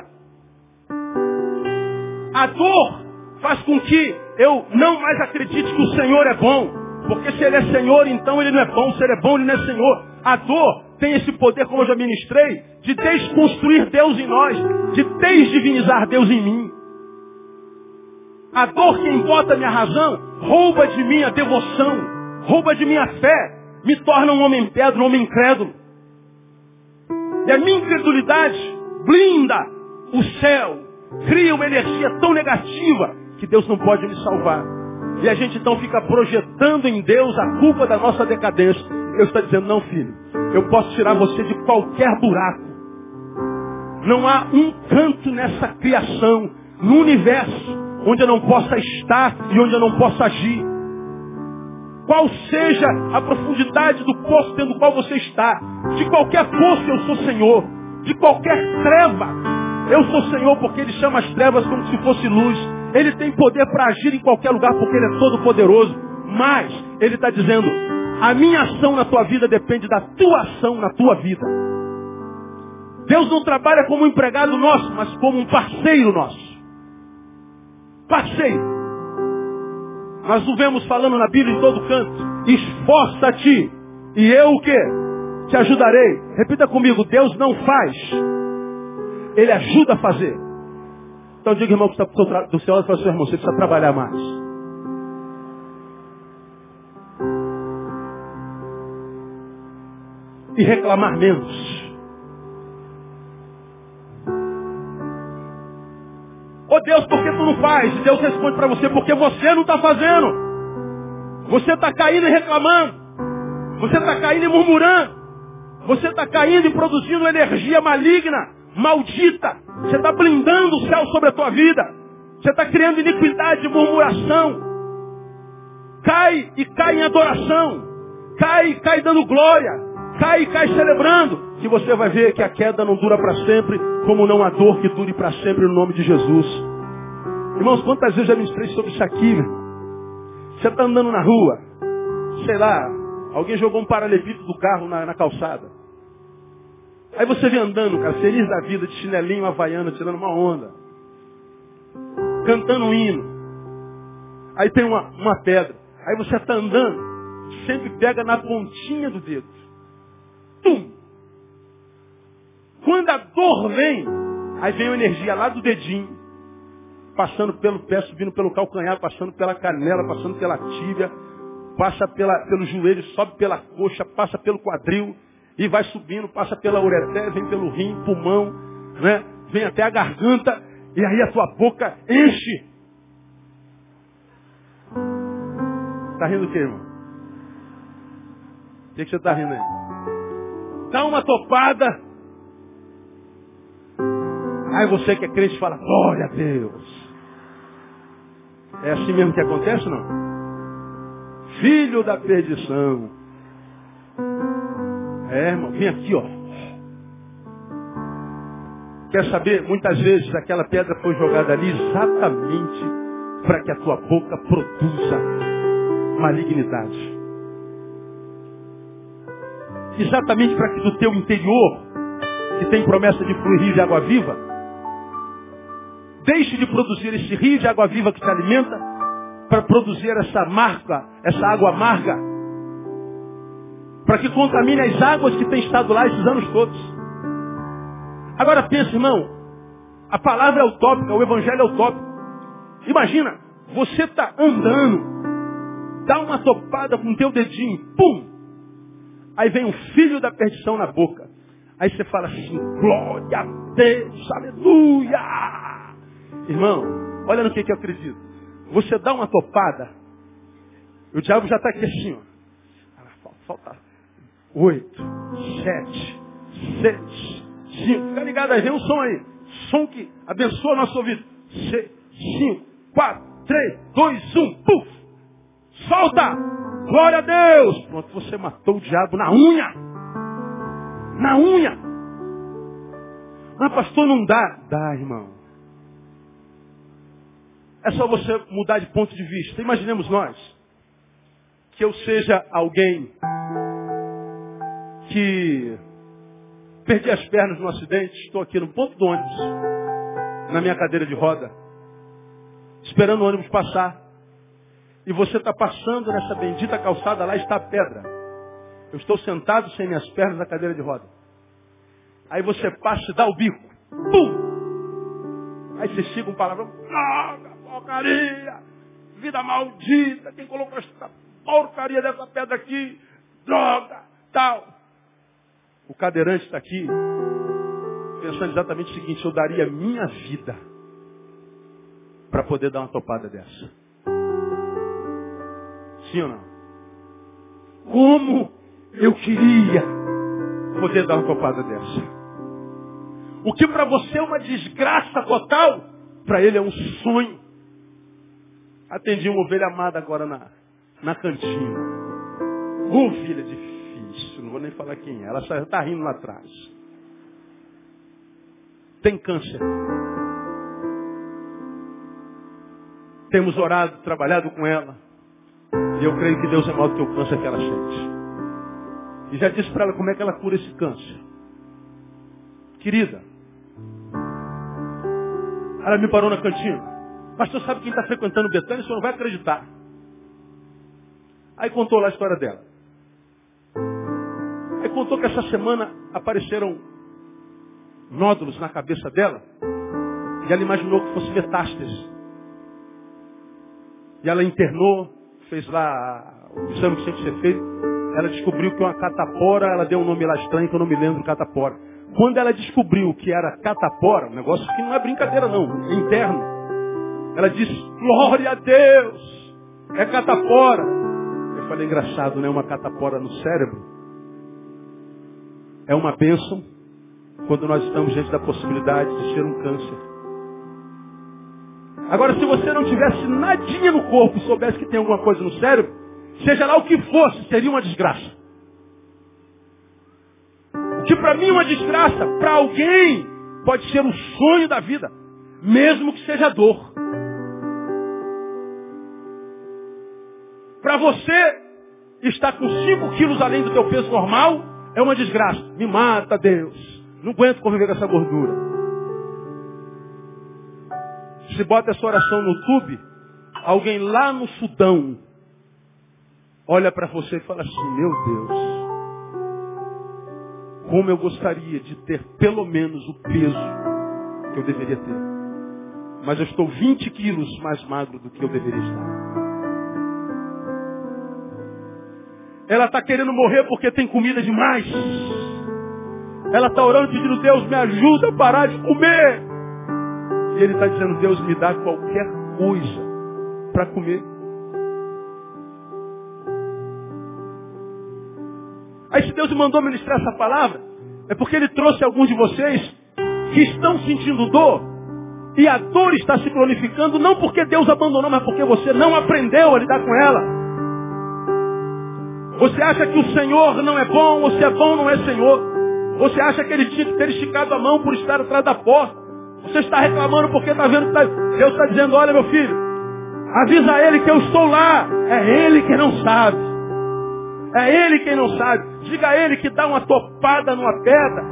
Speaker 1: A dor faz com que eu não mais acredite que o Senhor é bom. Porque se ele é Senhor, então ele não é bom. Se ele é bom, ele não é Senhor. A dor tem esse poder, como eu já ministrei, de desconstruir Deus em nós, de desdivinizar Deus em mim. A dor que embota minha razão rouba de mim a devoção, rouba de mim a fé, me torna um homem pedro, um homem incrédulo. E a minha incredulidade blinda o céu, cria uma energia tão negativa que Deus não pode me salvar. E a gente então fica projetando em Deus a culpa da nossa decadência. Deus está dizendo, não filho, eu posso tirar você de qualquer buraco. Não há um canto nessa criação, no universo, onde eu não possa estar e onde eu não possa agir. Qual seja a profundidade do poço dentro do qual você está. De qualquer poço eu sou Senhor. De qualquer treva eu sou Senhor porque Ele chama as trevas como se fosse luz. Ele tem poder para agir em qualquer lugar porque Ele é todo poderoso. Mas Ele está dizendo, a minha ação na tua vida depende da tua ação na tua vida. Deus não trabalha como um empregado nosso, mas como um parceiro nosso. Passeio. Nós o vemos falando na Bíblia em todo canto. Esforça-te. E eu o quê? Te ajudarei. Repita comigo, Deus não faz. Ele ajuda a fazer. Então diga, irmão, que está do seu lado e fala, seu irmão, você precisa trabalhar mais. E reclamar menos. Oh Deus, por que tu não faz? E Deus responde para você, porque você não está fazendo. Você está caindo e reclamando. Você está caindo e murmurando. Você está caindo e produzindo energia maligna, maldita. Você está blindando o céu sobre a tua vida. Você está criando iniquidade e murmuração. Cai e cai em adoração. Cai e cai dando glória. Cai e cai celebrando. Que você vai ver que a queda não dura para sempre, como não há dor que dure para sempre no nome de Jesus. Irmãos, quantas vezes já ministrei sobre isso aqui? Você está andando na rua, sei lá, alguém jogou um paralelepípedo do carro na, na calçada. Aí você vem andando, cara, feliz da vida, de chinelinho havaiano, tirando uma onda. Cantando um hino. Aí tem uma, uma pedra. Aí você está andando, sempre pega na pontinha do dedo. Tum! Quando a dor vem, aí vem a energia lá do dedinho passando pelo pé, subindo pelo calcanhar, passando pela canela, passando pela tíbia, passa pela, pelo joelho, sobe pela coxa, passa pelo quadril e vai subindo, passa pela ureté, vem pelo rim, pulmão, né? vem até a garganta e aí a tua boca enche. Tá rindo o quê, irmão? O que, que você está rindo aí? Dá uma topada. Aí você que é crente fala, glória a Deus. É assim mesmo que acontece, não? Filho da perdição. É, irmão, vem aqui, ó. Quer saber? Muitas vezes aquela pedra foi jogada ali exatamente para que a tua boca produza malignidade. Exatamente para que do teu interior, que tem promessa de fluir de água viva, Deixe de produzir esse rio de água viva que te alimenta para produzir essa marca, essa água amarga. Para que contamine as águas que têm estado lá esses anos todos. Agora pensa, irmão, a palavra é utópica, o evangelho é utópico. Imagina, você está andando, dá uma topada com o teu dedinho, pum! Aí vem um filho da perdição na boca. Aí você fala assim, glória a Deus, aleluia! Irmão, olha no que, que eu acredito. Você dá uma topada, o diabo já está aqui assim, ó. Falta oito, sete, seis, cinco. Fica ligado aí, vem um som aí. Som que abençoa nosso ouvido. Seis, cinco, quatro, três, dois, um, puf! Solta! Glória a Deus! Pronto, você matou o diabo na unha. Na unha. Mas pastor, não dá. Dá, irmão. É só você mudar de ponto de vista. Imaginemos nós que eu seja alguém que perdi as pernas no acidente, estou aqui no ponto do ônibus, na minha cadeira de roda, esperando o ônibus passar. E você está passando nessa bendita calçada, lá está a pedra. Eu estou sentado sem minhas pernas na cadeira de roda. Aí você passa e dá o bico. Pum! Aí você chega um palavrão. Droga! porcaria, vida maldita, quem colocou essa porcaria dessa pedra aqui, droga, tal. O cadeirante está aqui pensando exatamente o seguinte, eu daria minha vida para poder dar uma topada dessa. Sim ou não? Como eu queria poder dar uma topada dessa. O que para você é uma desgraça total, para ele é um sonho. Atendi uma ovelha amada agora na, na cantina. Ovelha difícil, não vou nem falar quem é. Ela já está rindo lá atrás. Tem câncer. Temos orado, trabalhado com ela. E eu creio que Deus é maior do que o câncer que ela sente. E já disse para ela como é que ela cura esse câncer. Querida, ela me parou na cantina. Pastor, sabe quem está frequentando Betânia? O senhor não vai acreditar. Aí contou lá a história dela. Contou que essa semana apareceram nódulos na cabeça dela. E ela imaginou que fosse metástase. E ela internou, fez lá o exame que tinha que ser feito. Ela descobriu que uma catapora, ela deu um nome lá estranho que eu não me lembro, catapora. Quando ela descobriu que era catapora, um negócio que não é brincadeira não, é interno. Ela disse, glória a Deus. É catapora. Eu falei, engraçado, né? Uma catapora no cérebro. É uma bênção quando nós estamos diante da possibilidade de ser um câncer. Agora, se você não tivesse nadinha no corpo e soubesse que tem alguma coisa no cérebro, seja lá o que fosse, seria uma desgraça. Que para mim é uma desgraça, para alguém pode ser o sonho da vida, mesmo que seja dor. Para você estar com 5 quilos além do teu peso normal é uma desgraça. Me mata, Deus. Não aguento conviver com essa gordura. Se bota essa oração no YouTube, alguém lá no Sudão olha para você e fala assim, meu Deus, como eu gostaria de ter pelo menos o peso que eu deveria ter. Mas eu estou 20 quilos mais magro do que eu deveria estar. Ela está querendo morrer porque tem comida demais. Ela está orando pedindo, Deus me ajuda a parar de comer. E ele está dizendo, Deus me dá qualquer coisa para comer. Aí se Deus me mandou ministrar essa palavra, é porque Ele trouxe alguns de vocês que estão sentindo dor. E a dor está se cronificando não porque Deus abandonou, mas porque você não aprendeu a lidar com ela. Você acha que o Senhor não é bom, ou se é bom não é Senhor. Você acha que ele tinha que ter esticado a mão por estar atrás da porta. Você está reclamando porque está vendo que tá... Deus está dizendo, olha meu filho, avisa a ele que eu estou lá. É ele que não sabe. É ele quem não sabe. Diga a ele que dá uma topada numa pedra.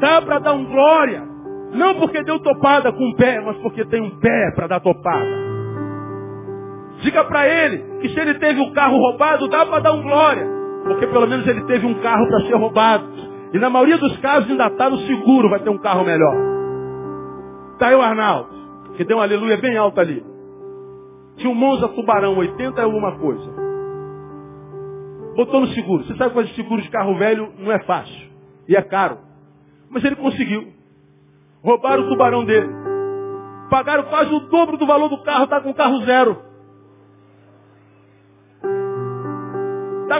Speaker 1: Dá para dar um glória. Não porque deu topada com o pé, mas porque tem um pé para dar topada. Diga para ele que se ele teve o carro roubado, dá para dar um glória. Porque pelo menos ele teve um carro para ser roubado. E na maioria dos casos ainda está no seguro, vai ter um carro melhor. Está aí o Arnaldo, que deu um aleluia bem alto ali. Tinha um Monza Tubarão, 80 e alguma coisa. Botou no seguro. Você sabe que fazer seguro de carro velho não é fácil. E é caro. Mas ele conseguiu. Roubaram o tubarão dele. Pagaram quase o dobro do valor do carro, está com carro zero.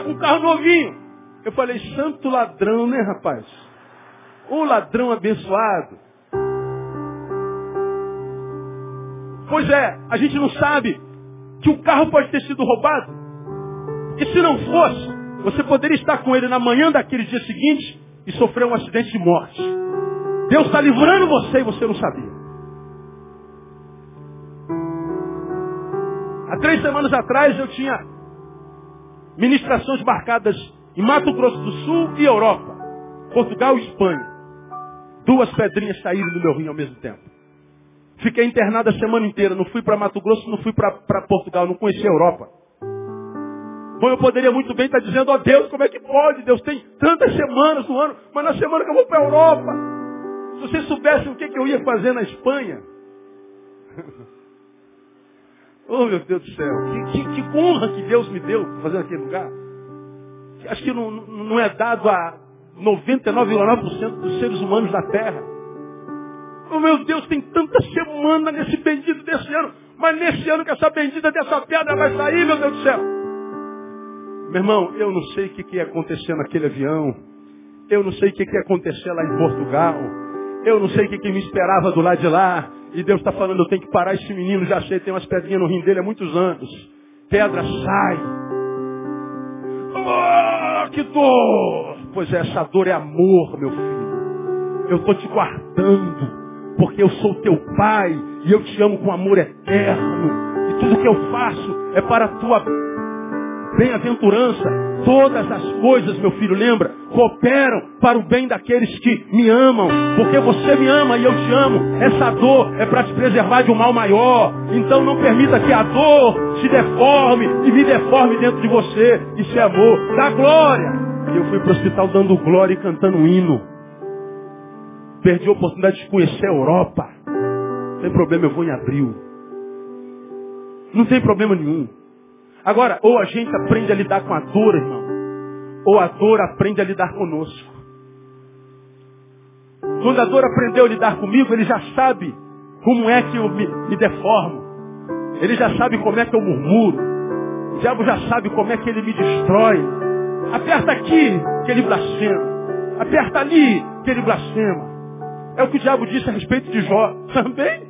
Speaker 1: Com um carro novinho. Eu falei, santo ladrão, né, rapaz? O ladrão abençoado. Pois é, a gente não sabe que o carro pode ter sido roubado. E se não fosse, você poderia estar com ele na manhã daquele dia seguinte e sofrer um acidente de morte. Deus está livrando você e você não sabia. Há três semanas atrás eu tinha ministrações marcadas em Mato Grosso do Sul e Europa. Portugal e Espanha. Duas pedrinhas saíram do meu rim ao mesmo tempo. Fiquei internado a semana inteira. Não fui para Mato Grosso, não fui para Portugal, não conheci a Europa. Bom, eu poderia muito bem estar dizendo, ó oh, Deus, como é que pode? Deus tem tantas semanas no ano, mas na semana que eu vou para a Europa. Se vocês soubessem o que, que eu ia fazer na Espanha. Oh, meu Deus do céu. Que, que, que honra que Deus me deu fazer aquele lugar. Acho que não, não é dado a 99,9% dos seres humanos da Terra. Oh, meu Deus, tem tanta semana nesse bendito desse ano. Mas nesse ano que essa bendita dessa pedra vai sair, meu Deus do céu. Meu irmão, eu não sei o que, que ia acontecer naquele avião. Eu não sei o que, que ia acontecer lá em Portugal. Eu não sei o que, que me esperava do lado de lá. E Deus está falando, eu tenho que parar esse menino, já sei, tem umas pedrinhas no rim dele há muitos anos. Pedra sai. Oh, que dor! Pois é, essa dor é amor, meu filho. Eu estou te guardando, porque eu sou teu pai e eu te amo com amor eterno. E tudo que eu faço é para a tua bem-aventurança. Todas as coisas, meu filho, lembra, cooperam para o bem daqueles que me amam, porque você me ama e eu te amo. Essa dor é para te preservar de um mal maior. Então não permita que a dor se deforme e me deforme dentro de você. Isso é amor. Dá glória. E eu fui para o hospital dando glória e cantando um hino. Perdi a oportunidade de conhecer a Europa. Não tem problema, eu vou em abril. Não tem problema nenhum. Agora, ou a gente aprende a lidar com a dor, irmão, ou a dor aprende a lidar conosco. Quando a dor aprendeu a lidar comigo, ele já sabe como é que eu me, me deformo. Ele já sabe como é que eu murmuro. O diabo já sabe como é que ele me destrói. Aperta aqui que ele blasfema. Aperta ali que ele blasfema. É o que o diabo disse a respeito de Jó. Também,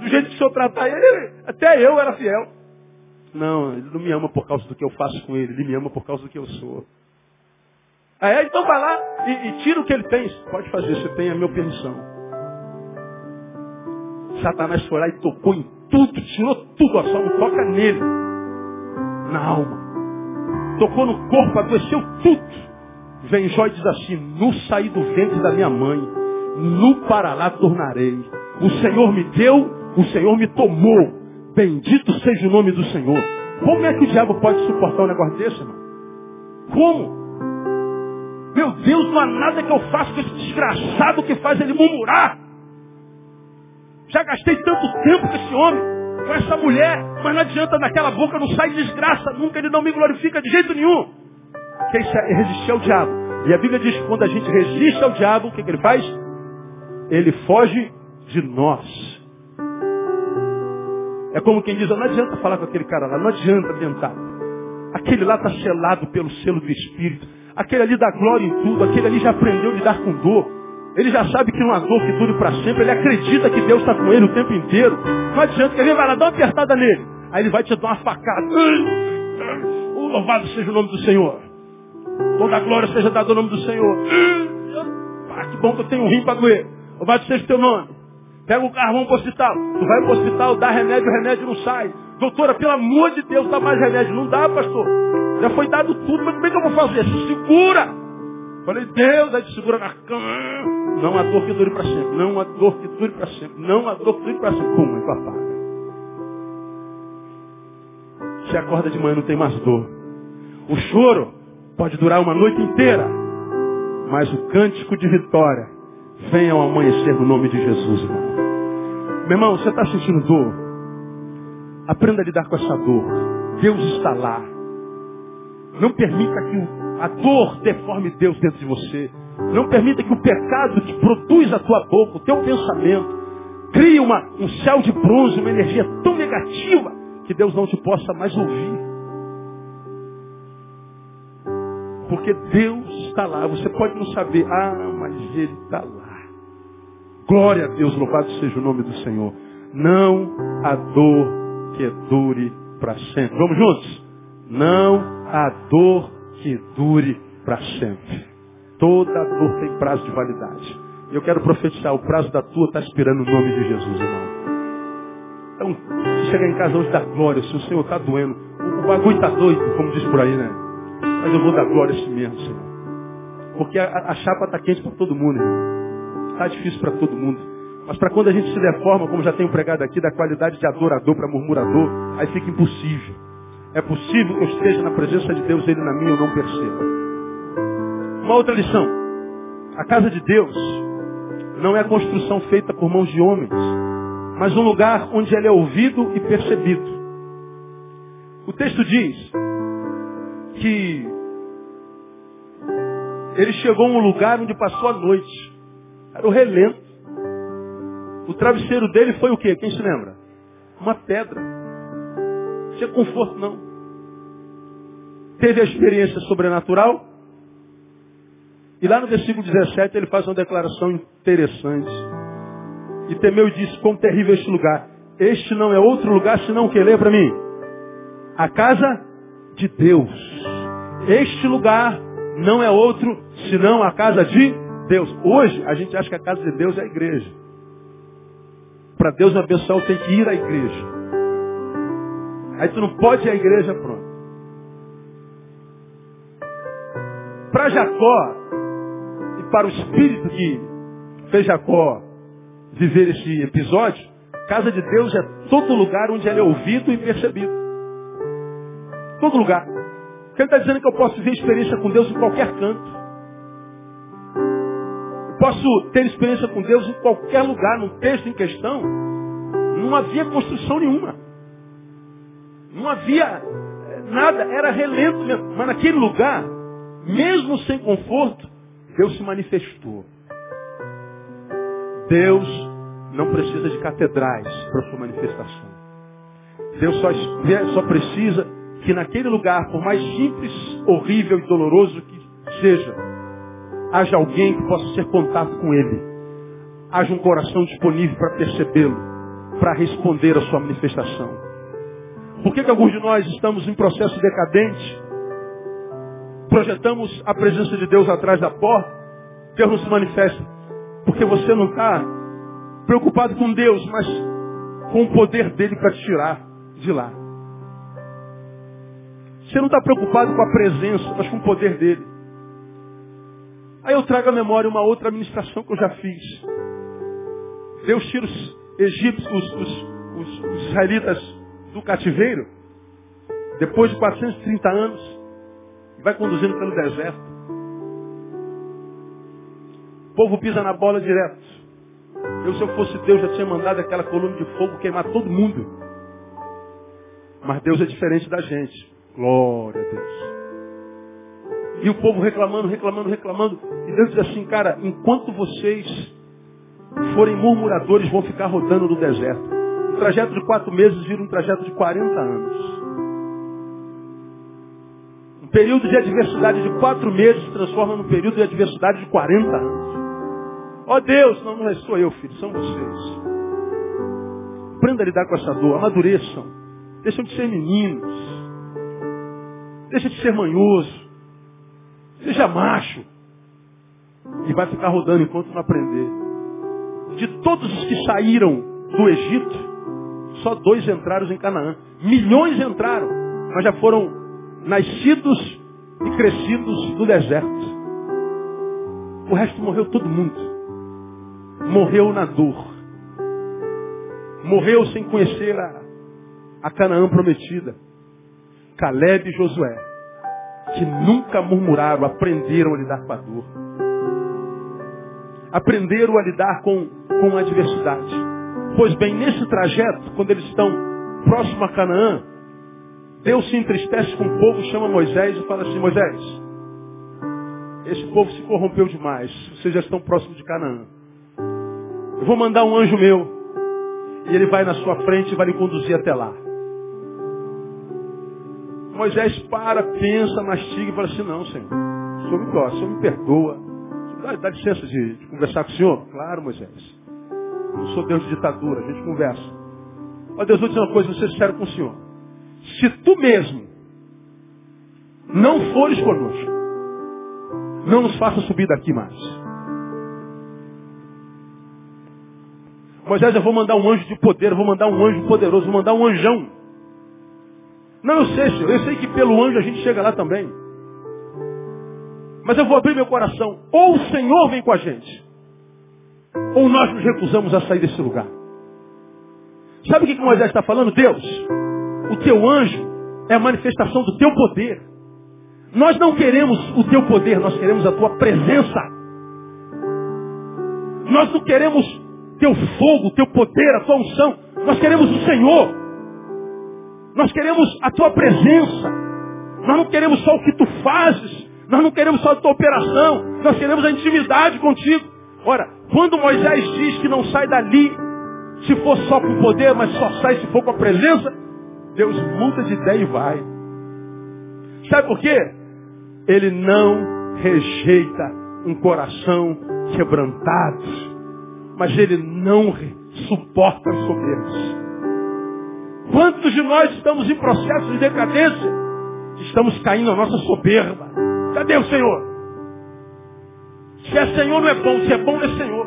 Speaker 1: do jeito que o senhor tratar ele, até eu era fiel. Não, ele não me ama por causa do que eu faço com ele, ele me ama por causa do que eu sou. Ah, é? Então vai lá e, e tira o que ele tem. Pode fazer, você tem a minha permissão. Satanás foi lá e tocou em tudo, tirou tudo, ó, só não toca nele. Na alma. Tocou no corpo, adoeceu tudo. Vem Jó e diz assim, no saí do ventre da minha mãe, no para lá tornarei. O Senhor me deu, o Senhor me tomou. Bendito seja o nome do Senhor. Como é que o diabo pode suportar um negócio desse, irmão? Como? Meu Deus, não há nada que eu faça com esse desgraçado que faz ele murmurar. Já gastei tanto tempo com esse homem, com essa mulher, mas não adianta, naquela boca não sai desgraça, nunca ele não me glorifica de jeito nenhum. Que isso é resistir ao diabo. E a Bíblia diz que quando a gente resiste ao diabo, o que, que ele faz? Ele foge de nós. É como quem diz, não adianta falar com aquele cara lá, não adianta tentar. Aquele lá está selado pelo selo do Espírito. Aquele ali dá glória em tudo, aquele ali já aprendeu a lidar com dor. Ele já sabe que não há dor que dure para sempre. Ele acredita que Deus está com ele o tempo inteiro. Não adianta que ele vai lá dar uma apertada nele. Aí ele vai te dar uma facada. Oh, louvado seja o nome do Senhor. Toda a glória seja dada ao nome do Senhor. Ah, que bom que eu tenho um rim para doer. Louvado seja o teu nome. Pega o carro, vamos para o hospital. Tu vai para o hospital, dá remédio, o remédio não sai. Doutora, pelo amor de Deus, dá mais remédio. Não dá, pastor. Já foi dado tudo, mas como é que eu vou fazer? Se segura. Falei, Deus, aí te segura na cama. Não há dor que dure para sempre. Não há dor que dure para sempre. Não há dor que dure para sempre. Pum, e apaga. Se acorda de manhã não tem mais dor. O choro pode durar uma noite inteira. Mas o cântico de vitória vem ao amanhecer no nome de Jesus, irmão. Meu irmão, você está sentindo dor? Aprenda a lidar com essa dor. Deus está lá. Não permita que a dor deforme Deus dentro de você. Não permita que o pecado que produz a tua boca, o teu pensamento, crie uma, um céu de bronze, uma energia tão negativa que Deus não te possa mais ouvir. Porque Deus está lá. Você pode não saber, ah, mas Ele está lá. Glória a Deus, louvado seja o nome do Senhor. Não há dor que dure para sempre. Vamos juntos? Não há dor que dure para sempre. Toda dor tem prazo de validade. E eu quero profetizar, o prazo da tua está esperando o nome de Jesus, irmão. Então, se chegar em casa hoje, dá glória. Se o Senhor está doendo, o, bagulho está doido, como diz por aí, né? Mas eu vou dar glória a si mesmo, Senhor. Porque a, a chapa está quente para todo mundo, irmão. Está difícil para todo mundo. Mas para quando a gente se deforma, como já tenho pregado aqui, da qualidade de adorador para murmurador, aí fica impossível. É possível que eu esteja na presença de Deus, Ele na minha eu não perceba. Uma outra lição. A casa de Deus não é construção feita por mãos de homens, mas um lugar onde ele é ouvido e percebido. O texto diz que ele chegou a um lugar onde passou a noite. Era o relento. O travesseiro dele foi o quê? Quem se lembra? Uma pedra. Tinha conforto, não. Teve a experiência sobrenatural, e lá no versículo 17 ele faz uma declaração interessante. E temeu e disse, quão terrível este lugar. Este não é outro lugar senão o que? Leia para mim. A casa de Deus. Este lugar não é outro senão a casa de Deus. Hoje a gente acha que a casa de Deus é a igreja. Para Deus abençoar, tem que ir à igreja. Aí tu não pode ir à igreja, pronto. Para Jacó, para o espírito que fez Jacó viver esse episódio, casa de Deus é todo lugar onde ele é ouvido e percebido. Todo lugar. Porque ele está dizendo que eu posso viver experiência com Deus em qualquer canto. Eu posso ter experiência com Deus em qualquer lugar, num texto em questão. Não havia construção nenhuma. Não havia eh, nada, era relento mesmo. Mas naquele lugar, mesmo sem conforto, Deus se manifestou. Deus não precisa de catedrais para sua manifestação. Deus só, só precisa que naquele lugar, por mais simples, horrível e doloroso que seja, haja alguém que possa ser contato com Ele. Haja um coração disponível para percebê-lo, para responder à sua manifestação. Por que, que alguns de nós estamos em processo decadente? projetamos a presença de Deus atrás da porta, Deus não se manifesta. Porque você não está preocupado com Deus, mas com o poder dele para te tirar de lá. Você não está preocupado com a presença, mas com o poder dele. Aí eu trago à memória uma outra administração que eu já fiz. Deus tira os egípcios, os, os, os, israelitas do cativeiro, depois de 430 anos, e vai conduzindo pelo deserto. O povo pisa na bola direto. Eu, se eu fosse Deus, já tinha mandado aquela coluna de fogo queimar todo mundo. Mas Deus é diferente da gente. Glória a Deus. E o povo reclamando, reclamando, reclamando. E Deus diz assim, cara, enquanto vocês forem murmuradores, vão ficar rodando no deserto. Trajeto de quatro meses vira um trajeto de 40 anos. Um período de adversidade de quatro meses se transforma num período de adversidade de 40 anos. Ó oh Deus, não, não é sou eu, filho, são vocês. Aprenda a lidar com essa dor, amadureçam. Deixam de ser meninos. Deixa de ser manhoso. Seja macho. E vai ficar rodando enquanto não aprender. De todos os que saíram do Egito, só dois entraram em Canaã. Milhões entraram, mas já foram nascidos e crescidos no deserto. O resto morreu todo mundo. Morreu na dor. Morreu sem conhecer a, a Canaã prometida. Caleb e Josué que nunca murmuraram, aprenderam a lidar com a dor. Aprenderam a lidar com, com a adversidade. Pois bem, nesse trajeto, quando eles estão próximo a Canaã, Deus se entristece com o povo, chama Moisés e fala assim, Moisés, esse povo se corrompeu demais, vocês já estão próximos de Canaã. Eu vou mandar um anjo meu, e ele vai na sua frente e vai lhe conduzir até lá. Moisés para, pensa, mastiga e fala assim, não, Senhor, o Senhor me o Senhor me perdoa. Dá, dá licença de, de, conversar com o Senhor? Claro, Moisés. Não sou Deus de ditadura, a gente conversa. Ó Deus, vou dizer uma coisa, vou ser sério com o Senhor. Se tu mesmo não fores conosco, não nos faça subir daqui mais. Moisés, eu vou mandar um anjo de poder, eu vou mandar um anjo poderoso, vou mandar um anjão. Não, eu sei, Senhor. Eu sei que pelo anjo a gente chega lá também. Mas eu vou abrir meu coração. Ou o Senhor vem com a gente, ou nós nos recusamos a sair desse lugar. Sabe o que, que Moisés está falando? Deus, o teu anjo é a manifestação do teu poder. Nós não queremos o teu poder, nós queremos a tua presença. Nós não queremos teu fogo, teu poder, a tua unção. Nós queremos o Senhor. Nós queremos a tua presença. Nós não queremos só o que tu fazes. Nós não queremos só a tua operação. Nós queremos a intimidade contigo. Ora, quando Moisés diz que não sai dali se for só com poder, mas só sai se for com a presença, Deus muda de ideia e vai. Sabe por quê? Ele não rejeita um coração quebrantado, mas ele não suporta os soberbos. Quantos de nós estamos em processo de decadência? Estamos caindo na nossa soberba. Cadê o Senhor? Se é Senhor não é bom, se é bom não é Senhor.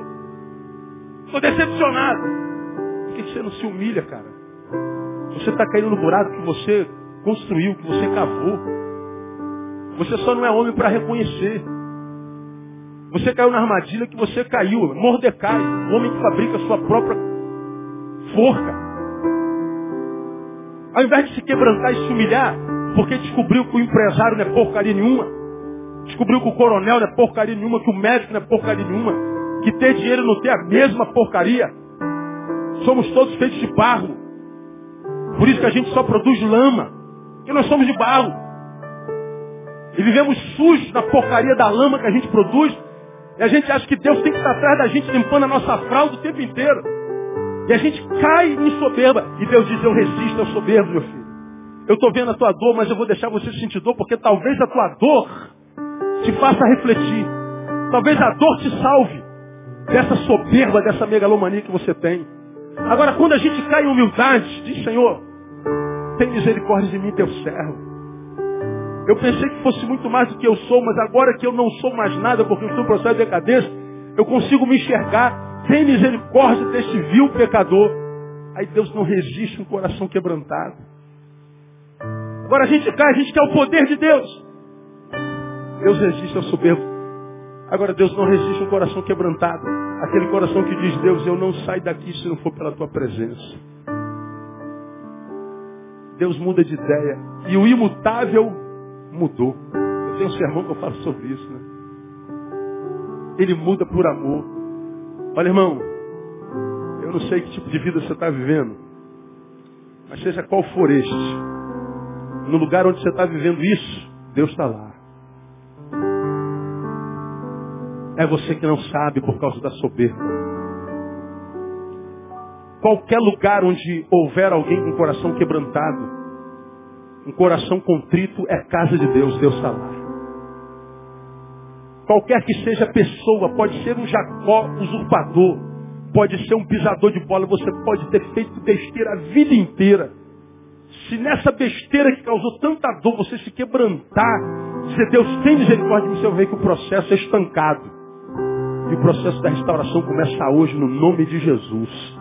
Speaker 1: Estou decepcionado. Por que você não se humilha, cara? Você está caindo no buraco que você construiu, que você cavou. Você só não é homem para reconhecer. Você caiu na armadilha que você caiu. Mordecai, o homem que fabrica a sua própria forca. Ao invés de se quebrantar e se humilhar, porque descobriu que o empresário não é porcaria nenhuma, descobriu que o coronel não é porcaria nenhuma, que o médico não é porcaria nenhuma, que ter dinheiro não ter a mesma porcaria. Somos todos feitos de barro. Por isso que a gente só produz lama, porque nós somos de barro. E vivemos sujos na porcaria da lama que a gente produz. E a gente acha que Deus tem que estar atrás da gente limpando a nossa fralda o tempo inteiro. E a gente cai em soberba. E Deus diz, eu resisto ao soberbo, meu filho. Eu estou vendo a tua dor, mas eu vou deixar você sentir dor, porque talvez a tua dor te faça refletir. Talvez a dor te salve dessa soberba, dessa megalomania que você tem. Agora, quando a gente cai em humildade, diz, Senhor, tem misericórdia de mim, teu servo. Eu pensei que fosse muito mais do que eu sou, mas agora que eu não sou mais nada, porque eu estou em processo de decadência, eu consigo me enxergar. Tem misericórdia deste vil pecador. Aí Deus não resiste um coração quebrantado. Agora a gente cai, a gente quer o poder de Deus. Deus resiste ao soberbo. Agora Deus não resiste um coração quebrantado. Aquele coração que diz, Deus, eu não saio daqui se não for pela tua presença. Deus muda de ideia. E o imutável mudou. Eu tenho um sermão que eu falo sobre isso, né? Ele muda por amor. Olha, irmão, eu não sei que tipo de vida você está vivendo, mas seja qual for este, no lugar onde você está vivendo isso, Deus está lá. É você que não sabe por causa da soberba. Qualquer lugar onde houver alguém com coração quebrantado, um coração contrito é casa de Deus, Deus está lá. Qualquer que seja a pessoa, pode ser um Jacó usurpador, pode ser um pisador de bola, você pode ter feito besteira a vida inteira. Se nessa besteira que causou tanta dor você se quebrantar, dizer Deus tem misericórdia de você, vai ver que o processo é estancado. E o processo da restauração começa hoje no nome de Jesus.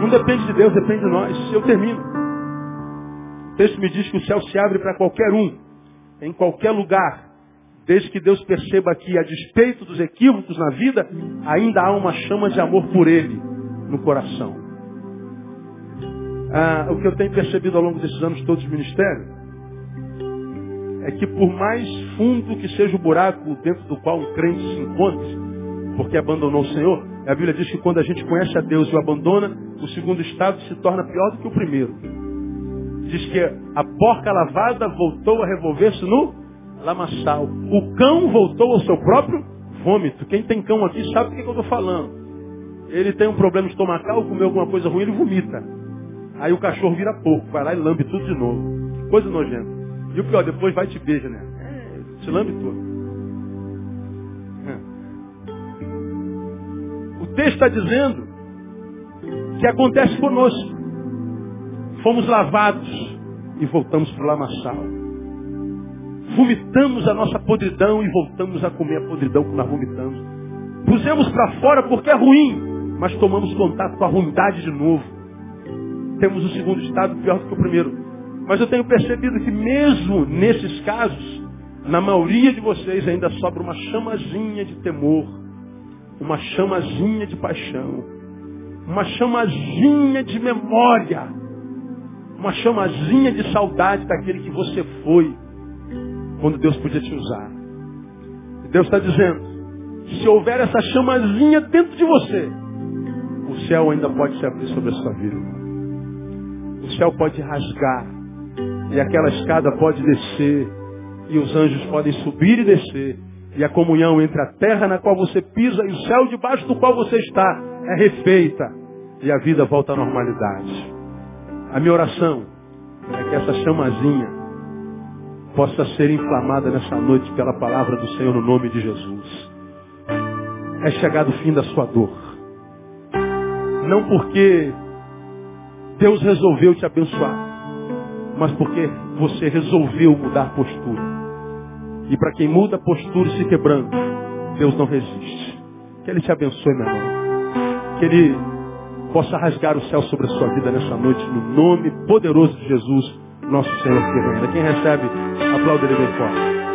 Speaker 1: Não depende de Deus, depende de nós. Eu termino. O texto me diz que o céu se abre para qualquer um, em qualquer lugar, desde que Deus perceba que, a despeito dos equívocos na vida, ainda há uma chama de amor por Ele no coração. Ah, o que eu tenho percebido ao longo desses anos todos de ministério é que por mais fundo que seja o buraco dentro do qual um crente se encontre, porque abandonou o Senhor, a Bíblia diz que quando a gente conhece a Deus e o abandona, o segundo estado se torna pior do que o primeiro. Diz que a porca lavada voltou a revolver-se no lamaçal. O cão voltou ao seu próprio vômito. Quem tem cão aqui sabe do que, eu estou falando. Ele tem um problema estomacal, comeu alguma coisa ruim, ele vomita. Aí o cachorro vira pouco, vai lá e lambe tudo de novo. Coisa nojenta. E o pior, depois vai e te beija, né? É, te lambe tudo. Texto está dizendo que acontece conosco. Fomos lavados e voltamos para o lamaçal vomitamos a nossa podridão e voltamos a comer a podridão que nós vomitamos. Pusemos para fora porque é ruim, mas tomamos contato com a ruindade de novo. Temos o segundo estado pior do que o primeiro. Mas eu tenho percebido que mesmo nesses casos, na maioria de vocês ainda sobra uma chamazinha de temor, uma chamazinha de paixão, uma chamazinha de memória, uma chamazinha de saudade daquele que você foi quando Deus podia te usar. Deus está dizendo, se houver essa chamazinha dentro de você, o céu ainda pode se abrir sobre a sua vida. O céu pode rasgar, e aquela escada pode descer, e os anjos podem subir e descer, e a comunhão entre a terra na qual você pisa e o céu debaixo do qual você está é refeita, e a vida volta à normalidade. A minha oração é que essa chamazinha possa ser inflamada nessa noite pela palavra do Senhor no nome de Jesus. É chegado o fim da sua dor. Não porque Deus resolveu te abençoar, mas porque você resolveu mudar postura. E para quem muda postura e se quebrando, Deus não resiste. Que Ele te abençoe, meu irmão. Que Ele possa rasgar o céu sobre a sua vida nessa noite, no nome poderoso de Jesus, nosso Senhor que. Quem recebe Aplauda ele bem forte.